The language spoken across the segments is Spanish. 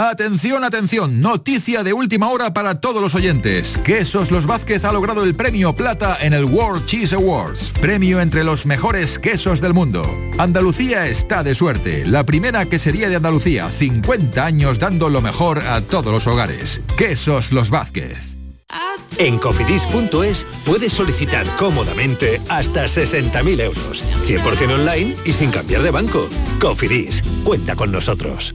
Atención, atención, noticia de última hora para todos los oyentes. Quesos Los Vázquez ha logrado el premio plata en el World Cheese Awards, premio entre los mejores quesos del mundo. Andalucía está de suerte, la primera quesería de Andalucía, 50 años dando lo mejor a todos los hogares. Quesos Los Vázquez. En cofidis.es puedes solicitar cómodamente hasta 60.000 euros, 100% online y sin cambiar de banco. Cofidis, cuenta con nosotros.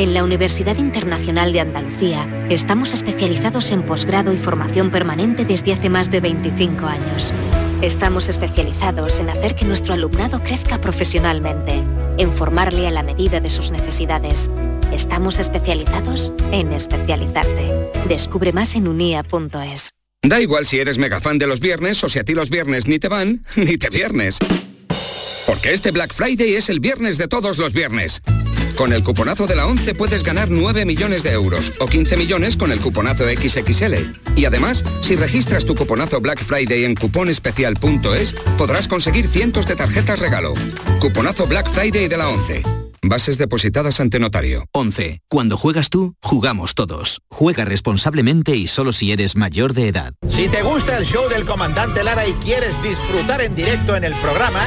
En la Universidad Internacional de Andalucía estamos especializados en posgrado y formación permanente desde hace más de 25 años. Estamos especializados en hacer que nuestro alumnado crezca profesionalmente, en formarle a la medida de sus necesidades. Estamos especializados en especializarte. Descubre más en unia.es. Da igual si eres mega fan de los viernes o si a ti los viernes ni te van, ni te viernes. Porque este Black Friday es el viernes de todos los viernes. Con el cuponazo de la 11 puedes ganar 9 millones de euros o 15 millones con el cuponazo XXL. Y además, si registras tu cuponazo Black Friday en cuponespecial.es, podrás conseguir cientos de tarjetas regalo. Cuponazo Black Friday de la 11. Bases depositadas ante notario. 11. Cuando juegas tú, jugamos todos. Juega responsablemente y solo si eres mayor de edad. Si te gusta el show del comandante Lara y quieres disfrutar en directo en el programa,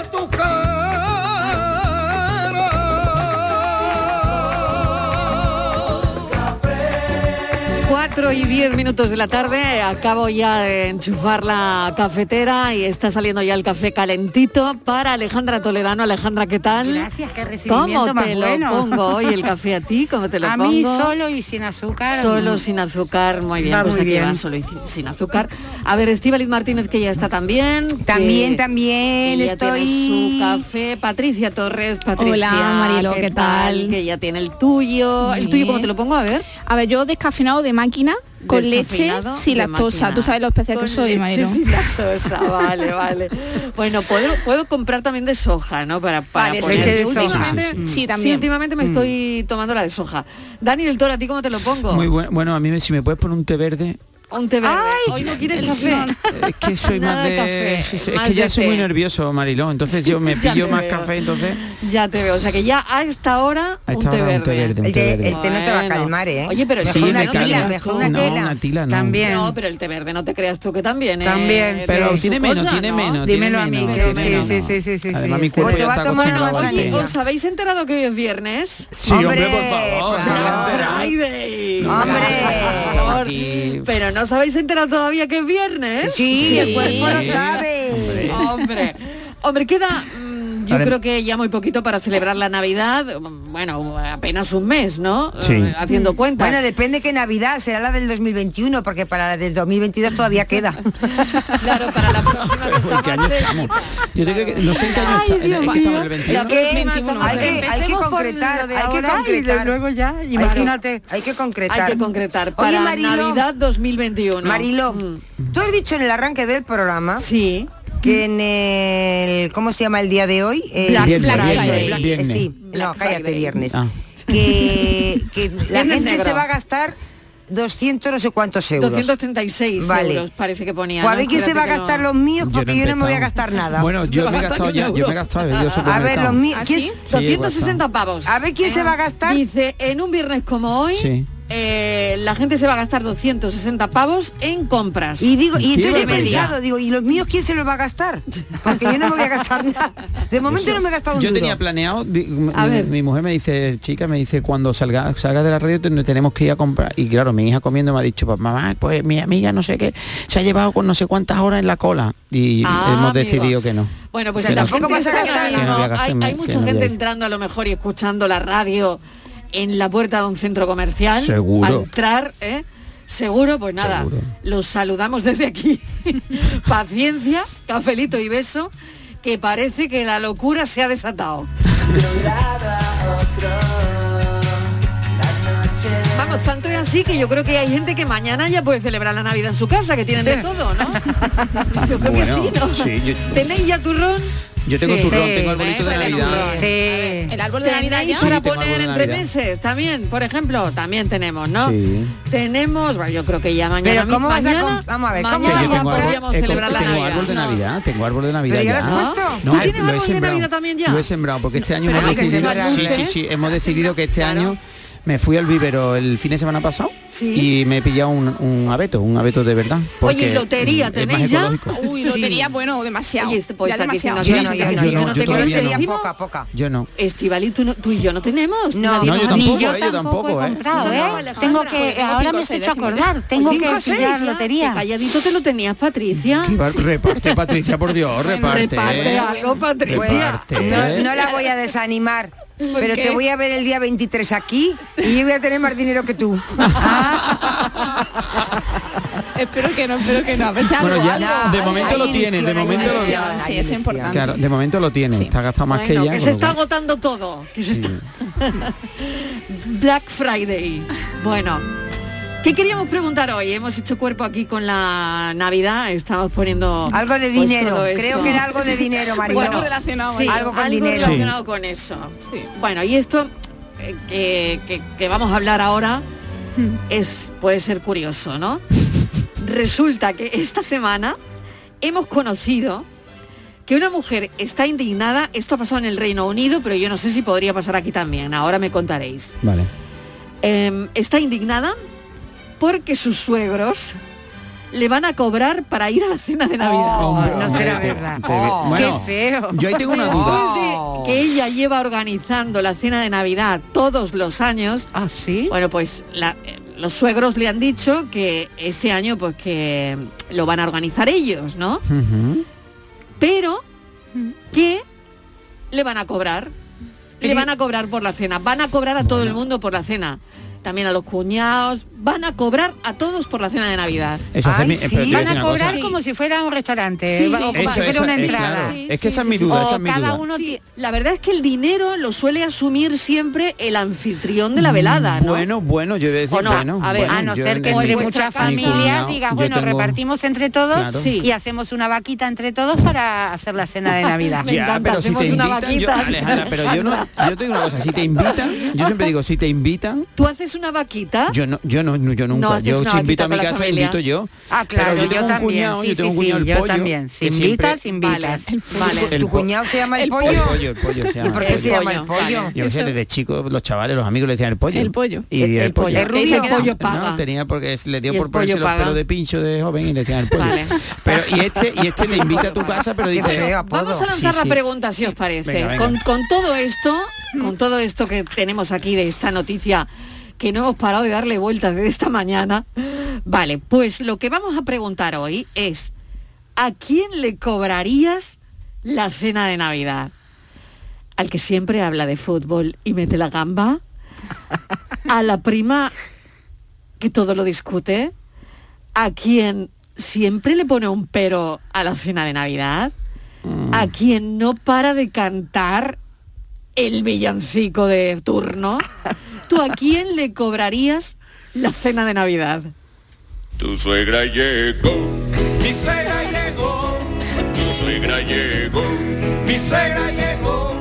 4 y 10 minutos de la tarde, acabo ya de enchufar la cafetera y está saliendo ya el café calentito para Alejandra Toledano. Alejandra, ¿qué tal? Gracias, qué recibimiento ¿Cómo más te bueno. lo pongo hoy el café a ti? ¿Cómo te lo a pongo? mí solo y sin azúcar. Solo sin azúcar, muy bien, Va pues muy aquí bien. va solo y sin- azúcar. A ver, Estíbaliz Martínez que ya está también. que- También, también, que ya estoy- tiene su café. Patricia Torres, Patricia. Hola, Mariló, ¿qué tal? Que ya tiene el tuyo. ¿El tuyo cómo te lo pongo? A ver. A ver, yo descafeinado de máquina con leche sin lactosa. máquina. Tú sabes lo especial Con que soy, sin lactosa, vale, vale. Bueno, puedo, puedo comprar también de soja, ¿no? Para, para Vale, poner. leche de que soja. últimamente, Sí. Sí, también. últimamente me Mm. estoy tomando la de soja. Dani del Toro, ¿a ti cómo te lo pongo? Muy bueno, bueno, a mí me- si me puedes poner un té verde, Un té verde. Hoy no quieres café. es que soy Nada más de café, es, es más que ya soy té. muy nervioso, Mariló, entonces yo me pillo más veo. café, entonces Ya te veo, o sea que ya a esta hora A un esta té hora verde. un té verde, un El té el té no te va a calmar, ¿eh? Oye, pero Mejor Sí, una me tila, calma. mejor una No, tela. una tila no. También. No, pero el té verde no te creas tú que también. ¿eh? También, pero Tiene menos, cosa, tiene ¿no? menos, Dímelo a mí, sí, sí, sí, sí, Además mi cuerpo Pues ya está acostumbrado Oye. ¿os habéis enterado que hoy es viernes? Sí, hombre, por favor. Friday. ¡Hombre! Aquí- Pero no os habéis enterado todavía que es viernes. Sí, el cuerpo lo sabe. Hombre, hombre, queda yo Ahora- creo que ya muy poquito para celebrar la Navidad. mm, Bueno, apenas un mes, ¿no? Sí. Eh, haciendo cuentas. Bueno, depende que Navidad será la del 2021, porque para la del 2022 todavía queda. claro, para la próxima que ¿En qué año estamos? Yo tengo que, no sé en qué año está, en- es que estamos en el 21. Es que 21, hay que, hay que concretar, hay que y concretar. luego ya, Hay que- imagínate. Hay que concretar. Hay que concretar para Oye, Mariló, Navidad 2021. Mariló, Mm. tú has dicho en el arranque del programa Sí. Que en el ¿cómo se llama el día de hoy? El Black Viernes, Friday. Viernes, el Black- viernes. sí, Black no, cállate, Friday. viernes. Ah. Que, que la gente negro. se va a gastar 200 no sé cuántos euros. 236 Vale. euros parece que ponía. Pues a ¿no? ver quién se va a gastar no- los míos Yo porque no he yo no me voy a gastar nada. Bueno, yo me he gastado ya, yo me he gastado, al a ver, los míos. ¿Ah, ¿quién- sí? Sí, he 260 pavos. A ver quién se va a gastar. Dice, en un viernes como hoy, Sí. Eh, la gente se va a gastar 260 pavos en compras. Y digo, y ¿Qué entonces he pensado, digo, ¿y los míos quién se los va a gastar? Porque yo no me voy a gastar nada. De momento no me he gastado un Yo duro. tenía planeado, di- A mi, ver. mi mujer me dice, chica, me dice, cuando salga, salga de la radio ten- tenemos que ir a comprar. Y claro, mi hija comiendo me ha dicho, pues mamá, pues mi amiga no sé qué, se ha llevado con no sé cuántas horas en la cola. Y Ah, hemos amigo. decidido que no. Bueno, pues O sea, la tampoco gente vas a está gastar ahora nada. mismo- Que no hay, mucha gente entrando a lo mejor y escuchando la radio en la puerta de un centro comercial. Seguro. Al entrar, ¿eh? Seguro, pues nada, Seguro. los saludamos desde aquí. Paciencia, cafelito y beso, que parece que la locura se ha desatado. Vamos, tanto es así que yo creo que hay gente que mañana ya puede celebrar la Navidad en su casa, que tienen de todo, ¿no? Yo creo Bueno, que sí, ¿no? sí, yo- ¿Tenéis ya turrón? Yo tengo Sí. turrón, Sí, tengo arbolito de Navidad. Sí. El árbol de Navidad ¿Tenéis ya. para Sí, tengo poner entre meses también, por ejemplo? También tenemos, ¿no? Sí. Tenemos, bueno, yo creo que ya mañana Pero ¿cómo vas a mañana, com- vamos a ver, ¿cómo mañana ya tengo podríamos árbol, he celebrar la tengo Navidad. árbol de No. Navidad, tengo árbol de Navidad ¿Pero ya ya. lo has puesto? ¿Tú No, tienes árbol de. Navidad también ya? Lo he sembrado porque este año hemos decidido, sí, sí, sí, hemos decidido que este año me fui al vivero el fin de semana pasado Sí. y me he pillado un, un abeto, un abeto de verdad. porque Oye, lotería, es más ¿tenéis ya? ecológico. Uy, lotería, bueno, demasiado. Oye, este- ya demasiado. Yo no, que- yo sí, yo no, no yo te todavía quieres no. poca, poca. Yo no. Estivali, tú, no- tú y yo no tenemos. No, No, yo ha dicho. tampoco, eh, yo tampoco, he eh. comprado, ¿eh? Tengo que, tengo ahora me he seis hecho acordar, tengo que pillar ya. lotería. Calladito te lo tenías, Patricia. Reparte, Patricia, por Dios, reparte. Reparte ¿eh? algo, Patricia. No, no la voy a desanimar. Pero te voy a ver el día 23 aquí y yo voy a tener más dinero que tú. Espero que no, espero que no. A ver si Bueno, hago ya algo. de momento hay lo tiene, de ilusión, momento lo ilusión, Sí, es importante. Claro, de momento lo tiene, está gastado más Bueno, que ella. que se está cual- agotando todo. que se está- Black Friday. Bueno, ¿qué queríamos preguntar hoy? Hemos hecho cuerpo aquí con la Navidad, estamos poniendo Algo de pues, dinero. Creo que era algo de dinero, María. Bueno, Algo relacionado, sí, algo con algo dinero. relacionado con eso. Bueno, y esto eh, que, que- que vamos a hablar ahora es, puede ser curioso, ¿no? Resulta que esta semana hemos conocido que una mujer está indignada, esto ha pasado en el Reino Unido, pero yo no sé si podría pasar aquí también, ahora me contaréis. Vale. Em, está indignada porque sus suegros le van a cobrar para ir a la cena de Navidad. Hombre, no será verdad. te- Oh, bueno, qué feo. Yo ahí tengo una duda. De que ella lleva organizando la cena de Navidad todos los años. ¿Ah, sí? Bueno, pues la- eh, los suegros le han dicho que este año pues que lo van a organizar ellos, ¿no? Pero que le van a cobrar. Le van a cobrar por la cena. Van a cobrar a todo el mundo por la cena. También a los cuñados. Van a cobrar a todos por la cena de Navidad. Eso Ay, mi- eh, pero sí, van a cobrar cosa. como si fuera un restaurante, Sí, o sí. como Eso, si fuera eso, una eh, entrada. claro. Sí, es que sí, esa es mi duda, esa es mi cada duda. uno la verdad es que el dinero lo suele asumir siempre el anfitrión de la velada, ¿no? Bueno, bueno, yo voy a decir, ¿O no? bueno, A ver, bueno, a no yo ser que en entre muchas familias digas, yo bueno, tengo- repartimos entre todos Claro. Sí. y hacemos una vaquita entre todos para hacer la cena de Navidad. Me Ya, encanta, pero si hacemos te una invitan, yo, vaquita. Alejandra, pero yo no, yo te digo una cosa, si te invitan, yo siempre digo, si te invitan, ¿Tú haces una vaquita? yo no, yo no, yo nunca, yo si invito a mi casa, invito yo. Ah, claro, pero yo un también, cuñado, sí, yo tengo un sí, cuñado sí, el yo pollo, también. Si siempre- invitas, invitas. Vale, El ¿Tu cuñado se llama el, el pollo? El pollo, el pollo se ¿Y llama. por qué El se llama pollo, el pollo? Yo sé, desde chico los chavales, los amigos le decían el pollo. El pollo. Y El- el, el pollo. pollo. Pollo paga. No, tenía porque le dio por ponerse pollo los pelos de pincho de joven y le decían el pollo. Pero y este y este le invita a tu casa, pero dice, apodo. Vamos a lanzar Sí, la sí. pregunta, si os parece. Con todo esto, con todo esto que tenemos aquí de esta noticia que no hemos parado de darle vueltas desde esta mañana. Vale, pues lo que vamos a preguntar hoy es, ¿a quién le cobrarías la cena de Navidad? ¿Al que siempre habla de fútbol y mete la gamba? ¿A la prima que todo lo discute? ¿A quien siempre le pone un pero a la cena de Navidad? ¿A quien no para de cantar el villancico de turno? ¿Tú a quién le cobrarías la cena de Navidad? Tu suegra llegó, mi suegra llegó, tu suegra llegó, mi suegra llegó,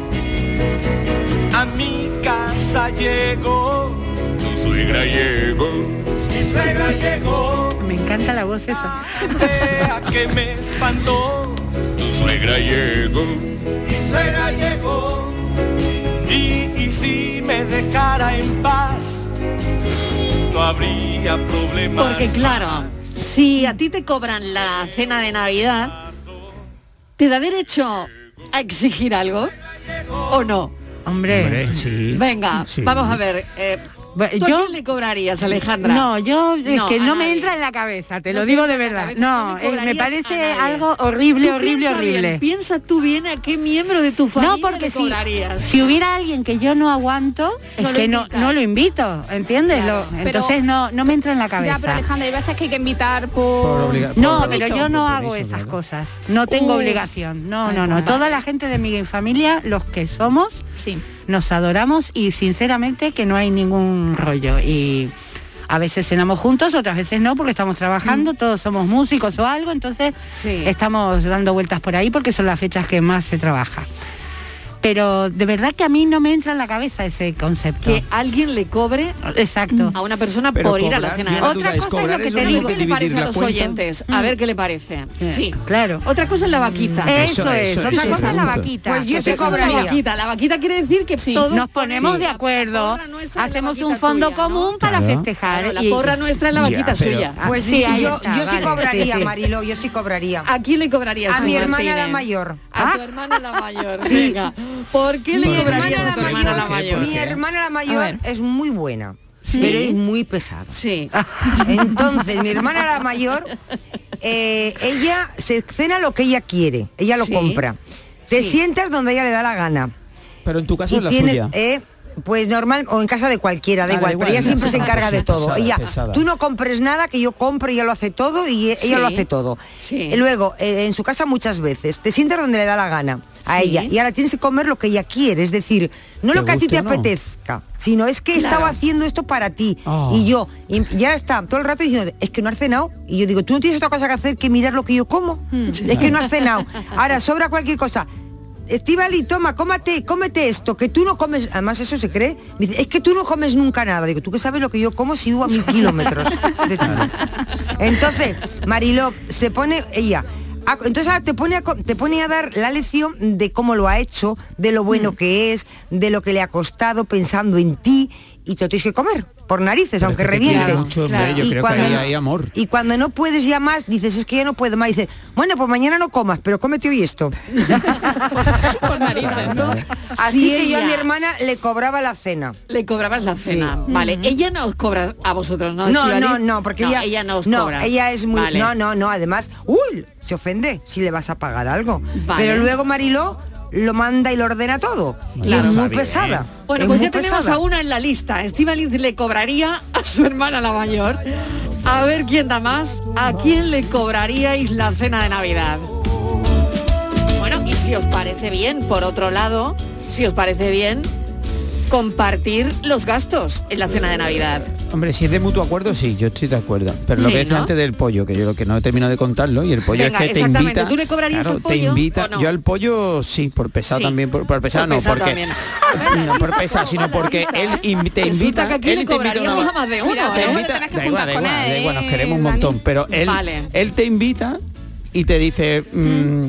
a mi casa llegó, tu suegra llegó, mi suegra llegó, Me encanta la voz esa. a que me espantó, tu suegra llegó, mi suegra llegó, y, y si me dejara en paz, no habría problemas. Porque claro, si a ti te cobran la cena de Navidad, ¿te da derecho a exigir algo o no? Hombre, Hombre, sí. Venga, Sí. vamos a ver. eh, Bueno, ¿Tú a yo- quién le cobrarías, Alejandra? No, yo es No, que no me entra en la cabeza, te No lo digo de verdad. cabeza, No, eh, me parece algo horrible, Tú horrible, piensa bien, horrible. piensa tú bien a qué miembro de tu familia No, porque le si, cobrarías. si hubiera alguien que yo no aguanto, es No lo que no, no lo invito, ¿entiendes? Claro, Lo- pero- entonces no, no me entra en la cabeza. Ya, pero Alejandra, hay veces que hay que invitar por... Por obliga- No, pero yo no por hago permiso, esas cosas. No tengo Uf. obligación. No, no, no. Toda la gente de mi familia, los que somos, Sí. Nos adoramos y sinceramente que no hay ningún rollo. Y a veces cenamos juntos, otras veces no, porque estamos trabajando, todos somos músicos o algo, entonces Sí. estamos dando vueltas por ahí porque son las fechas que más se trabaja. Pero de verdad que a mí no me entra en la cabeza ese concepto. Que alguien le cobre Exacto. a una persona Pero por ir a la cena la Otra cosa es lo que te digo. qué le parece a los cuenta. oyentes. A ver qué le parece. Sí. Claro. Otra cosa es la vaquita. Eso, Eso, es, eso, otra eso cosa es la vaquita. Pues yo cosa es la cobraría. vaquita. La vaquita quiere decir que todos Nos ponemos Sí. de acuerdo, hacemos un fondo tuya, ¿no? común para Claro. festejar. Claro, la y- porra nuestra es la Ya, vaquita pero- suya. Pues sí, sí, yo, está, yo sí vale, cobraría, sí, sí. Marilo, yo sí cobraría. ¿A quién le cobrarías A mi hermana la mayor. A tu Ah. hermana la mayor. Sí. Venga. ¿Por qué le Mi cobrarías hermana a tu la hermana la mayor, es muy buena, Sí. pero es muy pesada. Sí. Entonces, mi hermana la mayor, eh, ella se cena lo que ella quiere, ella lo Sí. compra. Te Sí. sientas donde ella le da la gana. Pero en tu caso y es la tienes, suya. eh, pues normal, o en casa de cualquiera, da Ah, igual, igual, pero ella siempre se encarga de todo. Pesada, ella, pesada. tú no compres nada, que yo compre, ella lo hace todo y ella lo hace todo. Sí. Y luego, eh, en su casa muchas veces, te sientas donde le da la gana a Sí. ella y ahora tienes que comer lo que ella quiere, es decir, no ¿Te lo que a ti te no? apetezca, sino es que Claro. estaba haciendo esto para ti Oh. y yo, y ya está, todo el rato diciendo, es que no has cenado. Y yo digo, tú no tienes otra cosa que hacer que mirar lo que yo como. Hmm. Es que no has cenado. Ahora, sobra cualquier cosa Estivali, toma, cómate, cómete esto, que tú no comes, además eso se cree, me dice, es que tú no comes nunca nada. Digo, ¿tú qué sabes lo que yo como si vivo a mil kilómetros de ti? Entonces, Mariló, se pone ella. a- Entonces ahora te pone, a, te pone a dar la lección de cómo lo ha hecho, de lo bueno que es, de lo que le ha costado pensando en ti y te lo tienes que comer por narices, Pero aunque es que te quiere revientes. mucho, yo Y creo que ahí hay amor. y cuando no puedes ya más, dices, es que ya no puedo más. Dices, bueno, pues mañana no comas, pero cómete hoy esto. Así Sí, que yo a mi hermana le cobraba la cena. Le cobrabas la cena. Sí. Vale, ella no os cobra a vosotros, ¿no? No, no, no, porque ella, ella no os no, cobra. ella es muy, Vale. no, no, no, además, uy, se ofende si le vas a pagar algo. Vale. Pero luego Mariló lo manda y lo ordena todo. Y Claro. es muy bien. pesada. Bueno, es pues ya tenemos pesada. a una en la lista. Estíbaliz le cobraría a su hermana la mayor. A ver quién da más. ¿A quién le cobraríais la cena de Navidad? Bueno, y si os parece bien, por otro lado, si os parece bien, compartir los gastos en la cena de Navidad. Hombre, si es de mutuo acuerdo, sí, yo estoy de acuerdo. Pero lo Sí, que ¿no? antes del pollo, que yo lo que no he terminado de contarlo, y el pollo Venga, es que te exactamente. invita. ¿Tú le cobrarías claro, al pollo te invita. o no? Yo al pollo sí, por pesado Sí. también, por, Por no, porque también. no por pesado, sino porque él te Resulta invita, que aquí él le te invita cobraríamos una- a más de uno, te ¿eh? invita- Tenés que da igual, juntar da con igual, da él, igual, nos queremos un montón, pero él, Vale. él te invita y te dice. mm,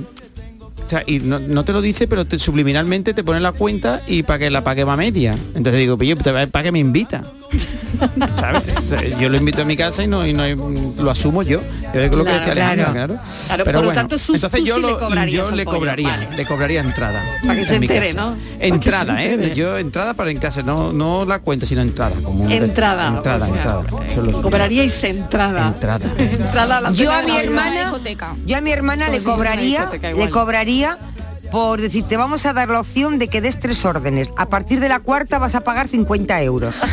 y no, te lo dice, pero te- subliminalmente te pone la cuenta y para que la pague va media. Entonces digo, pues yo, ¿para qué me invita? ¿Sabes? O sea, Yo lo invito a mi casa y no, y no hay- lo asumo yo. Yo lo que Claro, decía Alejandra, claro. claro. Claro, Pero por lo bueno, tanto, tú- entonces yo, sí le lo- cobrarías yo le cobraría, vale. le cobraría entrada. Para que en se entere. ¿no? Entrada, se ¿eh? entere. Yo entrada para en casa, no, no la cuenta, sino entrada. Como un- Entrada, Entrada, o sea, entrada. Lo- Cobraríais entrada. Entrada. Entrada a la Yo a mi hermana, yo a mi hermana Pues le cobraría, le cobraría por decir, te vamos a dar la opción de que des tres órdenes. A partir de la cuarta vas a pagar 50 euros.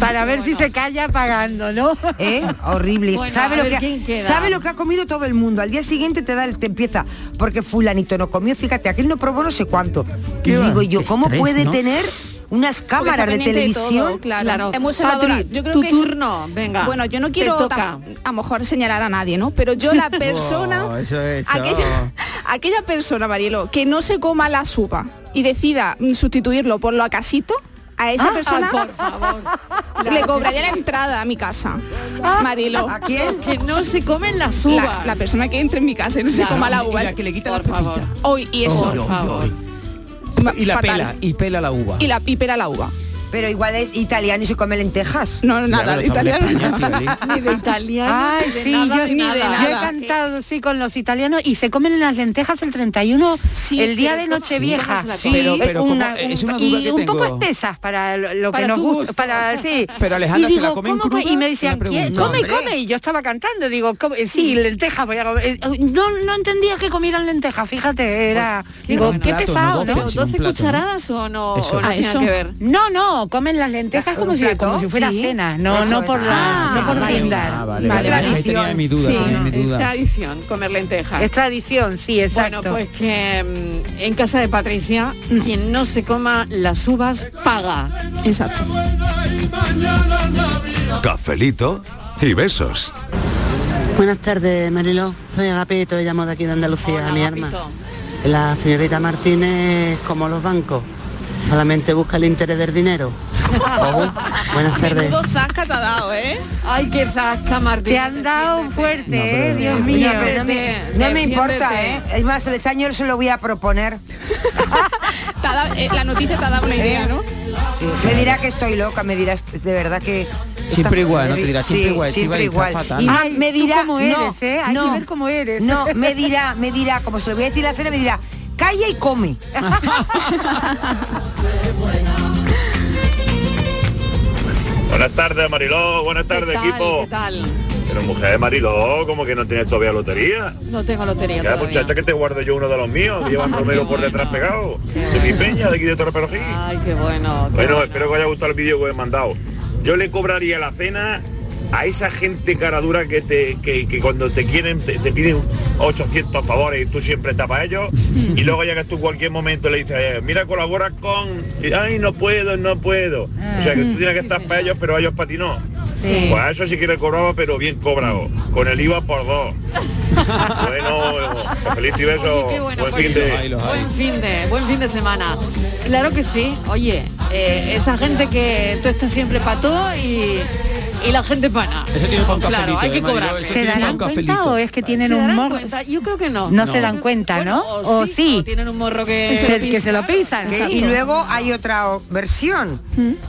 Para ver si se calla pagando, ¿no? ¿Eh? Horrible. Bueno, ¿Sabe, lo que, queda. ¿Sabe lo que ha comido todo el mundo? Al día siguiente te da el- te empieza, porque fulanito no comió, fíjate, aquel no probó no sé cuánto. Y digo yo, ¿cómo estrés, puede ¿no? tener unas cámaras de pendiente de todo, televisión? claro. Es muy observadora. Patri, Yo creo tu que es- turno, venga. Bueno, yo no quiero toca. a lo mejor señalar a nadie, ¿no? Pero yo la persona, Oh, eso es, aquella, aquella persona, Marielo, que no se coma la sopa y decida sustituirlo por lo casito, a esa Ah, persona por favor. le cobraría la entrada a mi casa. Marielo. ¿A quién? Que no se comen las La, uvas. la persona que entre en mi casa y no se Claro. coma la Y uva. la es- que le quita por la favor. Hoy y eso. Oy, oy. Y la Fatal. pela, y pela la uva. Y la y pela la uva. Pero igual es italiano y se come lentejas. No, nada, de italiano. España. Ni de italiano, Ay, ni de sí, nada, yo, de nada. yo he cantado sí con los italianos y se comen las lentejas el 31, el día de ¿cómo- Nochevieja. Sí, pero- pero ¿cómo? Una- Es una un- duda y que un poco espesas para lo, lo Para que nos gusta, para sí. Pero Alejandra, y ¿se la digo, comen ¿cómo cruda? co-? Y me decían, come, Hombre. come. Y yo estaba cantando, digo, come- sí, lentejas. voy a comer. Eh, No, no entendía que comieran lentejas, fíjate, era. Pues, digo, qué no pesado, doce, ¿no? sino un 12 plato, ¿no? cucharadas o no, Eso. no Ah, tiene eso. que ver. No, no, comen las lentejas como ¿Un si, plato? como si fuera Sí. cena, no, Eso no por la, Ah, no por vale. brindar. Ah, vale, Vale, vale. vale. Ahí tenía mi duda, Sí, tenía mi es tradición comer lentejas. Es tradición, sí, exacto. Bueno, pues que mm, en casa de Patricia, quien no se coma las uvas paga. Exacto. Cafelito y besos. Buenas tardes, Mariló. Soy Agapito y llamo de aquí de Andalucía, Hola, mi Agapito. arma. La señorita Martínez, como los bancos, solamente busca el interés del dinero. Ojo. Buenas tardes. Menudo zasca te ha dado, ¿eh? Ay, qué zasca, Martín. Te han dado fuerte, No, pero- eh, Dios Oye, mío. pero no me, no me importa, ¿eh? Es más, este año se lo voy a proponer. Dado- eh, la noticia te ha dado una idea, ¿no? Sí, me dirá que estoy loca, me dirá de verdad que... Siempre igual, ¿no? Te dirá siempre Sí, igual, siempre igual. Y Ay, me tú dirá, no, eres, ¿eh? Hay no, que ver cómo eres. No, me dirá, me dirá, como se lo voy a decir a la cena, me dirá, calla y come. Buenas tardes, Mariló. Buenas tardes, ¿Qué tal? equipo. ¿Qué tal? Pero mujer, Mariló, como que no tienes todavía lotería. No tengo lotería Ya, todavía. muchacha, que te guardo yo uno de los míos. Llevan Romero por detrás pegado. De mi peña, de aquí de Torre Perogín. Ay, qué bueno. qué Bueno, bueno. espero que os haya gustado el vídeo que os he mandado. Yo le cobraría la cena a esa gente cara dura que, te, que, que cuando te quieren te, te piden 800 favores y tú siempre estás para ellos y luego llegas tú en cualquier momento y le dices, eh, mira, colabora con... y, Ay, no puedo, no puedo. O sea, que tú tienes que estar para ellos, pero a ellos para ti no. Sí. Pues a eso sí que le cobraba, pero bien cobrado. Con el IVA por dos. Bueno, feliz y beso. Qué bueno, Buen pues, fin de... Buen fin de, buen fin de semana. Claro que sí. Oye, eh, esa gente que tú estás siempre para todo y, y la gente para nada. Eso tiene para un Claro, cafelito, hay que eh, cobrar. ¿Se darán un cuenta cafelito. o es que tienen ¿Se un morro? cuenta? Yo creo que no. No, se dan cuenta, ¿no? o O sí, sí. o tienen un morro que, Se- que se lo pisan. Y luego hay otra versión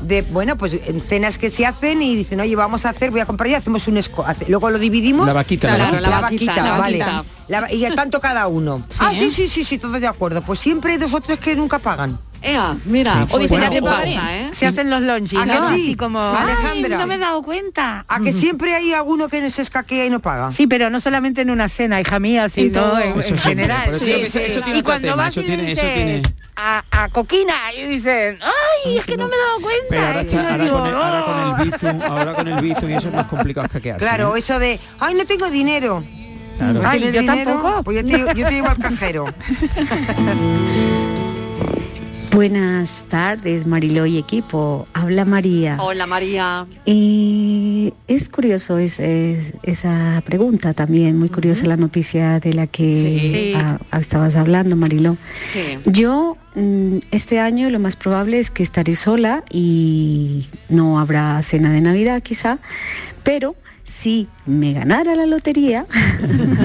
de, bueno, pues en cenas que se hacen y dicen, oye, vamos a hacer, voy a comprar y hacemos un esco. hace- Luego lo dividimos. La vaquita, la Claro, la La vaquita, vaquita, la vale. vaquita. La va- y tanto cada uno. Ah, sí, sí, sí, sí, todos de acuerdo. Pues siempre hay dos o tres que nunca pagan. Ea, mira, Sí. o dicen Bueno, ya te o- pasa, ¿eh? Se hacen los lonchis, ¿A que ¿no? sí? Así como, Sí, "Ay, Alejandra. no me he dado cuenta. A que siempre hay alguno que se escaquea y no paga. Sí, pero no solamente en una cena, hija mía, sino todo. en, Eso en general. pero eso- eso- eso tiene y cuando tema, vas y tiene- dices tiene- a, a Coquina y dicen, ay, es que no me he dado cuenta. Pero ahora, está- ahora digo, con el, ahora con el bizum, ahora con el bizum y eso es más complicado escaquearse. Claro, ¿no? eso de, ay, no tengo dinero. Claro. ¿No Ay, yo dinero? tampoco. Pues yo te, yo te llevo al cajero. Buenas tardes, Mariló y equipo. Habla María. Hola María. Y es curioso es, es- esa pregunta también, muy curiosa la noticia de la que Sí. ah, ah, estabas hablando, Mariló. Sí. Yo mm, este año lo más probable es que estaré sola y no habrá cena de Navidad quizá, pero si me ganara la lotería,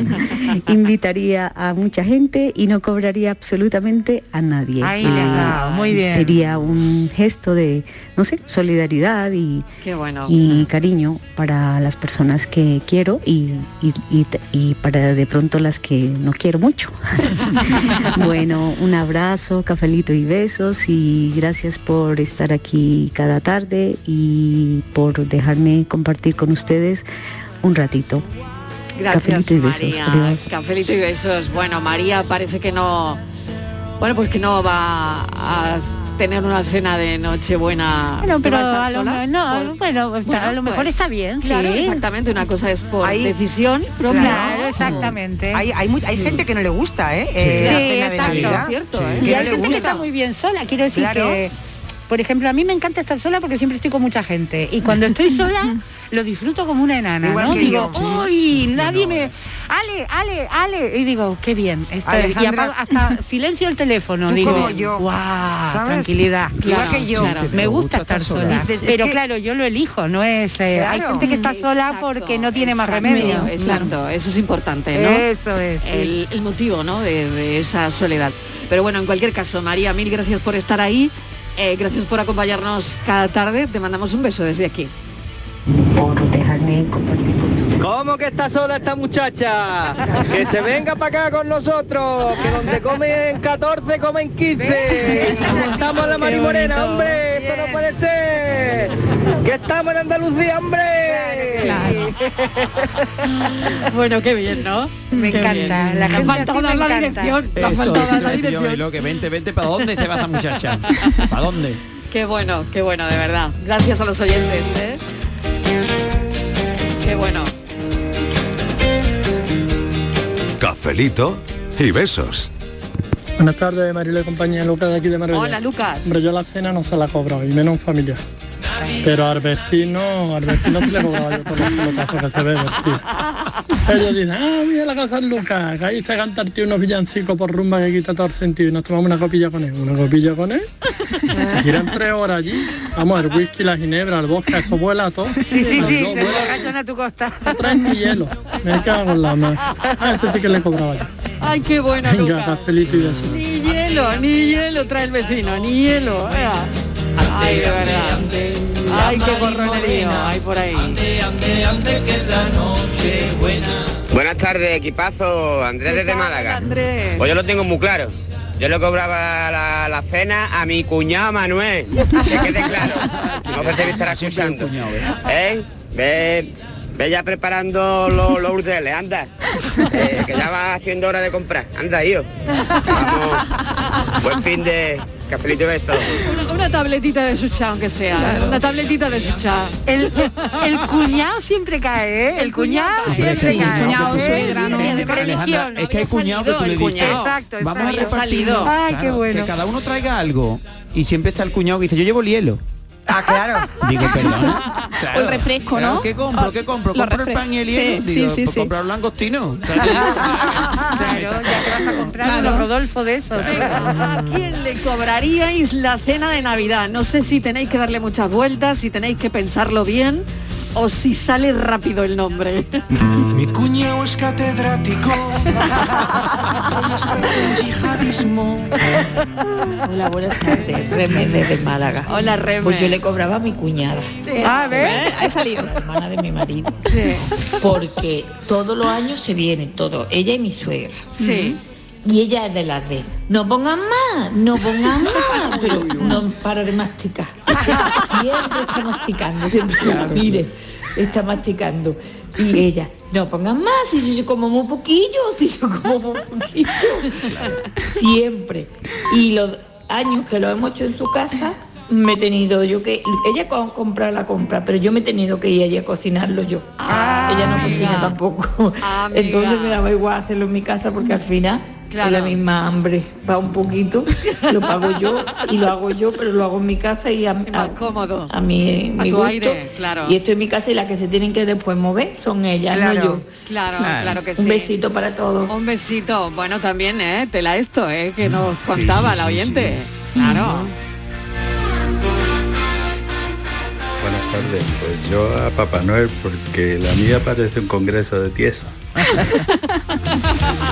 invitaría a mucha gente y no cobraría absolutamente a nadie. Ay, Ah, muy bien. Sería un gesto de, no sé, solidaridad y, Qué bueno. y cariño para las personas que quiero y, y- y- y para de pronto las que no quiero mucho. bueno, un abrazo, cafelito y besos y gracias por estar aquí cada tarde y por dejarme compartir con ustedes un ratito. Gracias Cafelito y besos, María. Cafelito y besos. Bueno, María parece que no. Bueno, pues que no va a tener una cena de Nochebuena. Bueno, pero a lo, me- no, bueno, está- a lo mejor pues, está bien, Claro, sí. exactamente. Una cosa es por Ahí- decisión propia. Claro, exactamente. Hay, hay, hay gente que no le gusta, ¿eh? Eh, la Sí, cena de exacto. Navidad. Cierto, Sí. ¿eh? Y no hay gente que está muy bien sola, quiero decir Claro. que, por ejemplo, a mí me encanta estar sola porque siempre estoy con mucha gente. Y cuando estoy sola, lo disfruto como una enana, Igual ¿no? Digo, yo. uy, nadie me... Ale, Ale, Ale. Y digo, qué bien. esto es". y Alejandra- apago- hasta silencio el teléfono. Tú digo, como yo, "Guau, ¿sabes? tranquilidad. Igual que yo. Claro, me gusta estar sola. Es pero que- claro, yo lo elijo, no es... eh, Hay Claro. gente que está sola Exacto, porque no tiene más remedio. Exacto, eso es importante, ¿no? Eso es. sí. el, el motivo ¿no? de, de esa soledad. Pero bueno, en cualquier caso, María, mil gracias por estar ahí. eh, gracias por acompañarnos cada tarde. Te mandamos un beso desde aquí. Por dejarme compartir con ustedes. ¿Cómo que está sola esta muchacha? Que se venga para acá con nosotros, que donde comen 14 comen 15. Estamos en la Mari Morena, hombre, esto no puede ser. Que estamos en Andalucía, hombre. Bueno, qué bien, ¿no? Me Qué encanta. bien. La gente me dar la encanta. dirección. Eso, faltado eso dar te la a dirección. Mariló, que vente, vente, ¿para dónde se va esta muchacha? ¿Para dónde? Qué bueno, qué bueno, de verdad. Gracias a los oyentes, ¿eh? Qué bueno. Cafelito y besos. Buenas tardes, Mariló y compañía, Lucas de aquí de Marbella. Hola, Lucas. Hombre, yo la cena no se la he cobrado, y menos en familia. Pero al vecino, al vecino sí le cobraba yo todos los pelotazos que se ve vestir. Ellos dicen, ah, voy a la casa Lucas, que ahí se canta el tío unos villancicos por rumba que quita todo el sentido y nos tomamos una copilla con él. ¿Una copilla con él? Se tiran tres horas allí. Vamos, el whisky, la ginebra, el vodka, eso vuela todo. Sí, sí, sí, No, se a tu costa. no traen ni hielo. Me cago en la mano. A ese sí que le cobraba yo. Ay, qué bueno, Venga, Lucas. Ni hielo, ni hielo trae el vecino, ni hielo. Ay, de verdad. Ay, qué borronerío hay por ahí. Buenas tardes, equipazo. Andrés desde Málaga. Pues yo lo tengo muy claro. Yo le cobraba la, la cena a mi cuñado Manuel. Que quede claro. No que estará escuchando. ¿Eh? Ve, ve ya preparando los, los urdeles, anda. Eh, que ya va haciendo hora de comprar. Anda, hijo. Vamos. Buen fin de cafelito y beso. Una, una tabletita de sucha, aunque sea. Una tabletita de sucha. El, el cuñado siempre cae, ¿eh? El cuñado Hombre, siempre sí, cae. cuñado, Sí, suegra, sí, ¿no? de Alejandra, religión. es que hay cuñado que tú le el dices, cuñado. Exacto, vamos a repartir. qué bueno. Que cada uno traiga algo. Y siempre está el cuñado que dice, yo llevo el hielo. Ah, claro. Digo, perdona. O el refresco, Claro, ¿no? ¿Qué compro? O ¿Qué compro? ¿Compro el pan y el hielo? sí, Digo, sí, sí. comprar langostino. Claro, ya te vas a comprar Claro. Rodolfo de esos. Venga, ¿A quién le cobraríais la cena de Navidad? No sé si tenéis que darle muchas vueltas, si tenéis que pensarlo bien o si sale rápido el nombre. Mi cuñado es catedrático. Yihadismo. Hola, buenas tardes. Reme desde Málaga. Hola, Reme. Pues yo le cobraba a mi cuñada. A ver, ahí salido. La hermana de mi marido. Sí. Porque todos los años se vienen, todos. Ella y mi suegra. Sí. Y ella es de las de, no pongan más, no pongan más, pero no para de masticar. Siempre está masticando, siempre mire, está masticando. Y ella, no pongan más, si yo como muy poquillo, si yo como muy poquillo. Siempre. Y los años que lo hemos hecho en su casa, me he tenido yo que, ella con comprar la compra, pero yo me he tenido que ir allí a cocinarlo yo. ella no cocina tampoco. Entonces me daba igual hacerlo en mi casa porque al final es la misma hambre. Va un poquito, lo pago yo y lo hago yo, pero lo hago en mi casa y a, a, cómodo. a mi, A mi tu gusto. aire, claro. Y esto en mi casa y las que se tienen que después mover son ellas, no yo. Claro, claro, que sí. Un besito para todos. Un besito. Bueno, también, ¿eh? Tela esto, ¿eh? Que nos contaba sí, la oyente. sí. Claro. Buenas tardes. Pues yo a Papá Noel porque la mía parece un congreso de tiesa.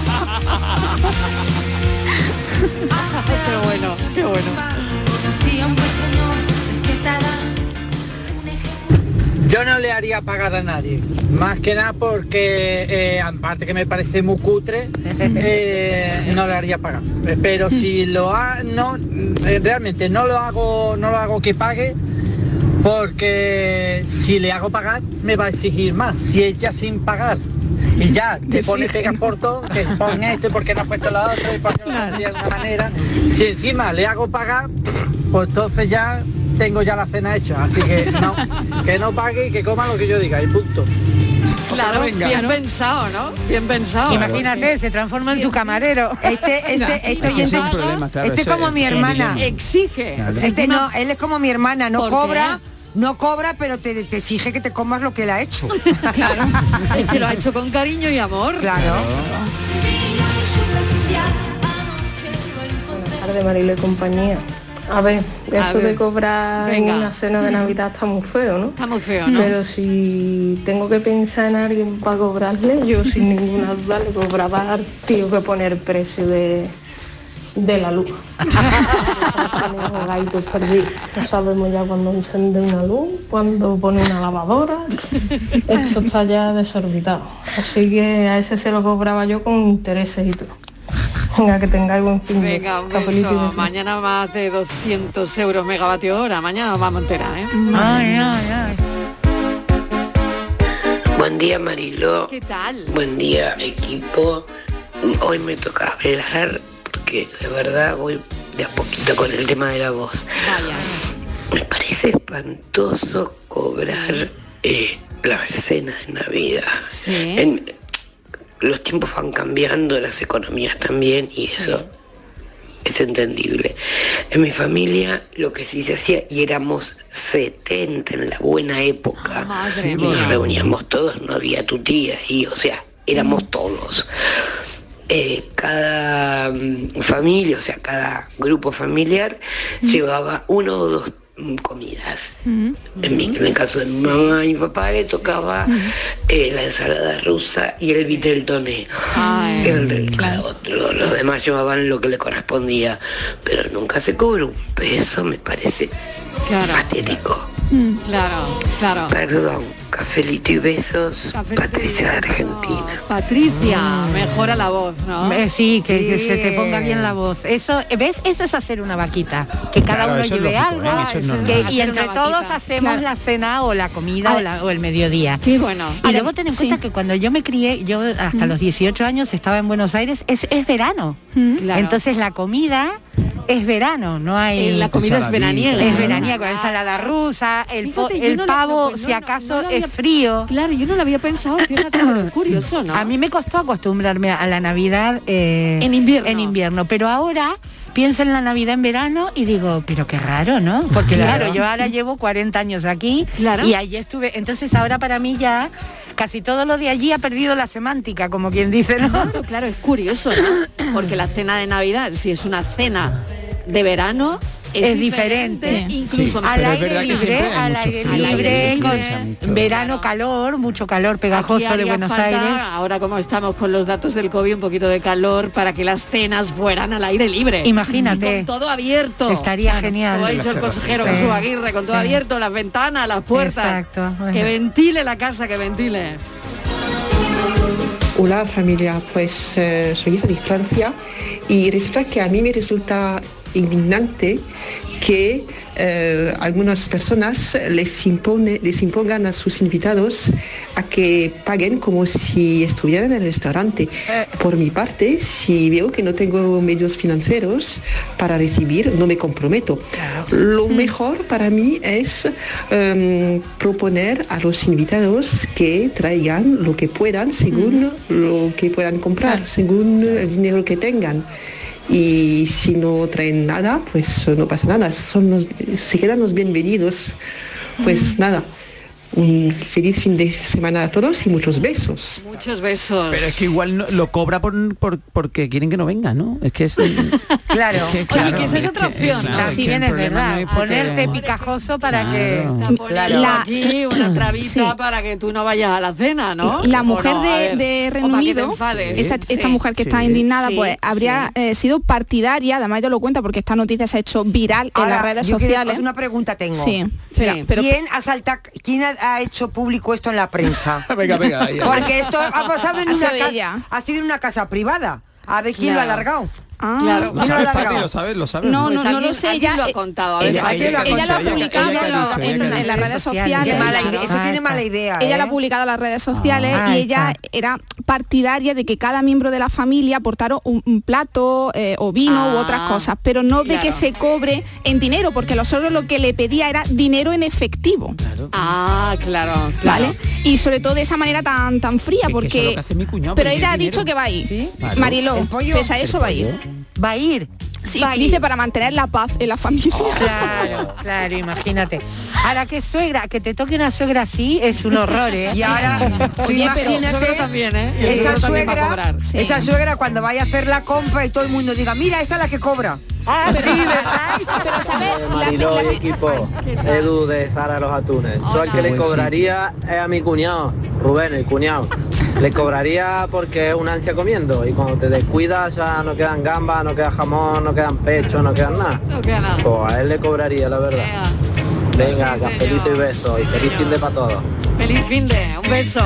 qué bueno, qué bueno. Yo no le haría pagar a nadie, más que nada porque, eh, aparte que me parece muy cutre, eh, no le haría pagar. Pero si lo ha, no, eh, realmente no lo hago, no lo hago que pague, porque si le hago pagar me va a exigir más. Si ella sin pagar y ya te Te pone por todo, que pon esto y porque no has puesto la otra y porque no lo hacía de una manera. Si encima le hago pagar, pues entonces ya tengo ya la cena hecha. Así que no, que no pague y que coma lo que yo diga y punto. Claro, venga. bien Claro. pensado, ¿no? Bien pensado. Imagínate, se transforma en su camarero. Este, este, este oyente, Ese es un problema, claro, este es como mi hermana. Exige. Claro. Este no, él es como mi hermana, no ¿Por cobra, no cobra, pero te, te exige que te comas lo que él ha hecho. Claro. Es que lo ha hecho con cariño y amor. Claro. Buenas tardes, Marilo y compañía. A ver, A eso ver. de cobrar Venga. en una cena de Navidad está muy feo, ¿no? Está muy feo, ¿no? Pero si tengo que pensar en alguien para cobrarle, yo sin ninguna duda le cobraba al tío que pone el precio de, de la luz. Tenemos gaitos perdidos. No sabemos ya cuándo encende una luz, cuándo pone una lavadora. Esto está ya desorbitado. Así que a ese se lo cobraba yo con intereses y todo. Venga, que tengáis buen fin de Venga, un beso. Mañana más de 200 euros megavatio hora. Mañana nos vamos a enterar, ¿eh? Ay, ay, ay. Buen día Mariló. ¿Qué tal? Buen día equipo. Hoy me toca hablar porque de verdad voy de a poquito con el tema de la voz. Me parece espantoso cobrar eh, la cena de Navidad. En- los tiempos van cambiando, las economías también y eso es entendible. En mi familia lo que sí se hacía, y éramos 70 en la buena época, y nos reuníamos todos, no había tu tía, y, o sea, éramos todos. Eh, cada mm, familia, o sea, cada grupo familiar llevaba uno o dos comidas. En, mi- en el caso de mi mamá y mi papá le tocaba eh, la ensalada rusa y el vitel toné. Otro- los demás llevaban lo que le correspondía, pero nunca se cobró un peso, me parece Claro. patético. Claro, claro. Perdón, cafelito y besos, Cafelito y Patricia de Argentina. Patricia, mejora la voz, ¿no? Eh, Sí, que, que se te ponga bien la voz. Eso, ¿ves? Eso es hacer una vaquita. Que cada Claro, uno lleve lógico, algo ¿eh? Eso es que- normal. y entre todos hacemos Claro. la cena o la comida o, la- o el mediodía. Qué bueno. Y luego ten en cuenta que cuando yo me crié, yo hasta los 18 años estaba en Buenos Aires, es, es verano. Claro. Entonces la comida es verano, no hay... Eh, la comida es veraniega. Es veraniega, ensalada rusa, el, Fíjate, el no pavo, no, pues si no, acaso había- frío. Claro, yo no lo había pensado, fíjate, pero es curioso, ¿no? A mí me costó acostumbrarme a la Navidad eh, En invierno. En invierno, pero ahora pienso en la Navidad en verano y digo, pero qué raro, ¿no? Porque Claro. claro, yo ahora llevo 40 años aquí Claro. y allí estuve, entonces ahora para mí ya casi todo lo de allí ha perdido la semántica, como quien dice, ¿no? Claro, claro, es curioso, ¿no? Porque la cena de Navidad, si es una cena de verano, es, Es diferente. incluso Sí, al aire libre, al aire libre, con verano calor, mucho calor pegajoso de Buenos falta, Aires. ahora como estamos con los datos del COVID, un poquito de calor para que las cenas fueran al aire libre. Imagínate. Y con todo abierto. Estaría genial. Como ha dicho el consejero Sí. Jesús Aguirre, con todo Sí. abierto, las ventanas, las puertas. Exacto, bueno. Que ventile la casa, que ventile. Hola familia, pues eh, soy de Francia y resulta que a mí me resulta indignante que eh, algunas personas les, impone, les impongan a sus invitados a que paguen como si estuvieran en el restaurante. Por mi parte, si veo que no tengo medios financieros para recibir, no me comprometo. Lo mejor para mí es em, proponer a los invitados que traigan lo que puedan según lo que puedan comprar, según el dinero que tengan. Y si no traen nada, pues no pasa nada. Son los- se quedan los bienvenidos. Pues nada, un feliz fin de semana a todos y muchos besos. Muchos besos. Pero es que igual no- lo cobra por, por- porque quieren que no venga, ¿no? Es que es... Claro. Es que, Oye, claro, que esa es es otra que- opción, ¿no? claro, es También el es verdad, no es porque- ponerte picajoso para Claro. que... La- aquí una trabita Sí. para que tú no vayas a la cena, ¿no? La ¿O mujer de, de Reino Unido, esta, Sí. esta mujer que está indignada, Sí, pues habría eh, sido partidaria, además ella lo cuenta porque esta noticia se ha hecho viral en las redes yo quiero- sociales. Una pregunta tengo. Sí, espera, pero ¿Quién, ha salta- quién ha, hecho público esto en la prensa? Venga, venga, ahí, ahí. Porque esto ha pasado en Ha una casa, ha sido en una casa privada. A ver quién lo ha alargado. Ah, Claro. Lo ¿Quién lo sabes, Pati, lo sabes, lo sabes. No, Pues no, no alguien- lo sé, ella lo ha contado. A ver, ella- ella lo lo ella lo ha publicado ella en, lo- en- en las redes Sociales. mala Claro. idea. Eso Ah, tiene mala idea. Ella ¿eh? la ha publicado en las redes sociales Ah, y ella está. era partidaria de que cada miembro de la familia aportara un, un plato eh, o vino u Ah, otras cosas, pero no de que claro. se cobre en dinero, porque lo solo lo que le pedía era dinero en efectivo. Ah, claro, claro. ¿Vale? Y sobre todo de esa manera tan tan fría, Que- que eso es porque lo que hace mi cuñado, pero ella ha dinero. dicho que va a ir. ¿Sí? Claro. Mariló, pese a eso va a ir. Va a ir. Sí, dice para mantener la paz en la familia. Claro, claro, imagínate. Ahora que suegra, que te toque una suegra así es un horror, ¿eh? Y ahora, tú Oye, pero imagínate también, ¿eh? Esa suegra. Sí. esa suegra cuando vaya a hacer la compra y todo el mundo diga, mira, esta es la que cobra. Ah, equipo, Edu de Sara los Atunes. Yo al que le cobraría es a mi cuñado, Rubén, el cuñado. Le cobraría porque es una ansia comiendo y cuando te descuidas ya no quedan gambas, no queda jamón, no quedan pechos, no quedan nada. No queda nada. Pues a él le cobraría, la verdad. Venga, Sí, cafelito y beso y feliz fin de para todos. Feliz fin de, un beso.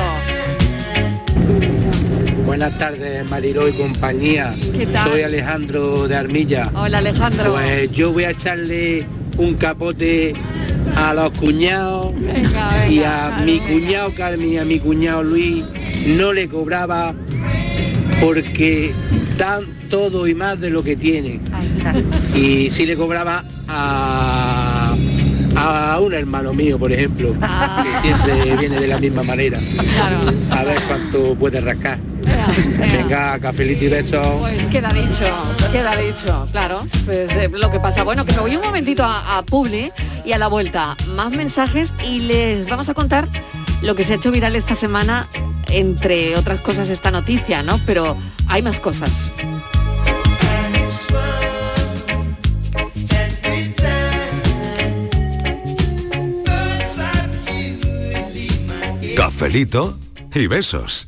Buenas tardes, Mariló y compañía. ¿Qué tal? Soy Alejandro de Armilla. Hola Alejandro. Pues yo voy a echarle un capote a los cuñados Venga, venga, y a mi venga. cuñado Carmen y a mi cuñado Luis no le cobraba porque dan todo y más de lo que tienen. Y sí le cobraba a, a un hermano mío, por ejemplo, Ah. que siempre viene de la misma manera. Claro. A ver cuánto puede rascar. Ea, ea. Venga, cafelito y besos. Pues queda dicho, queda dicho, claro. Pues eh, lo que pasa, bueno, que me voy un momentito a, a Publi y a la vuelta más mensajes y les vamos a contar lo que se ha hecho viral esta semana, entre otras cosas esta noticia, ¿no? Pero hay más cosas. Cafelito y besos.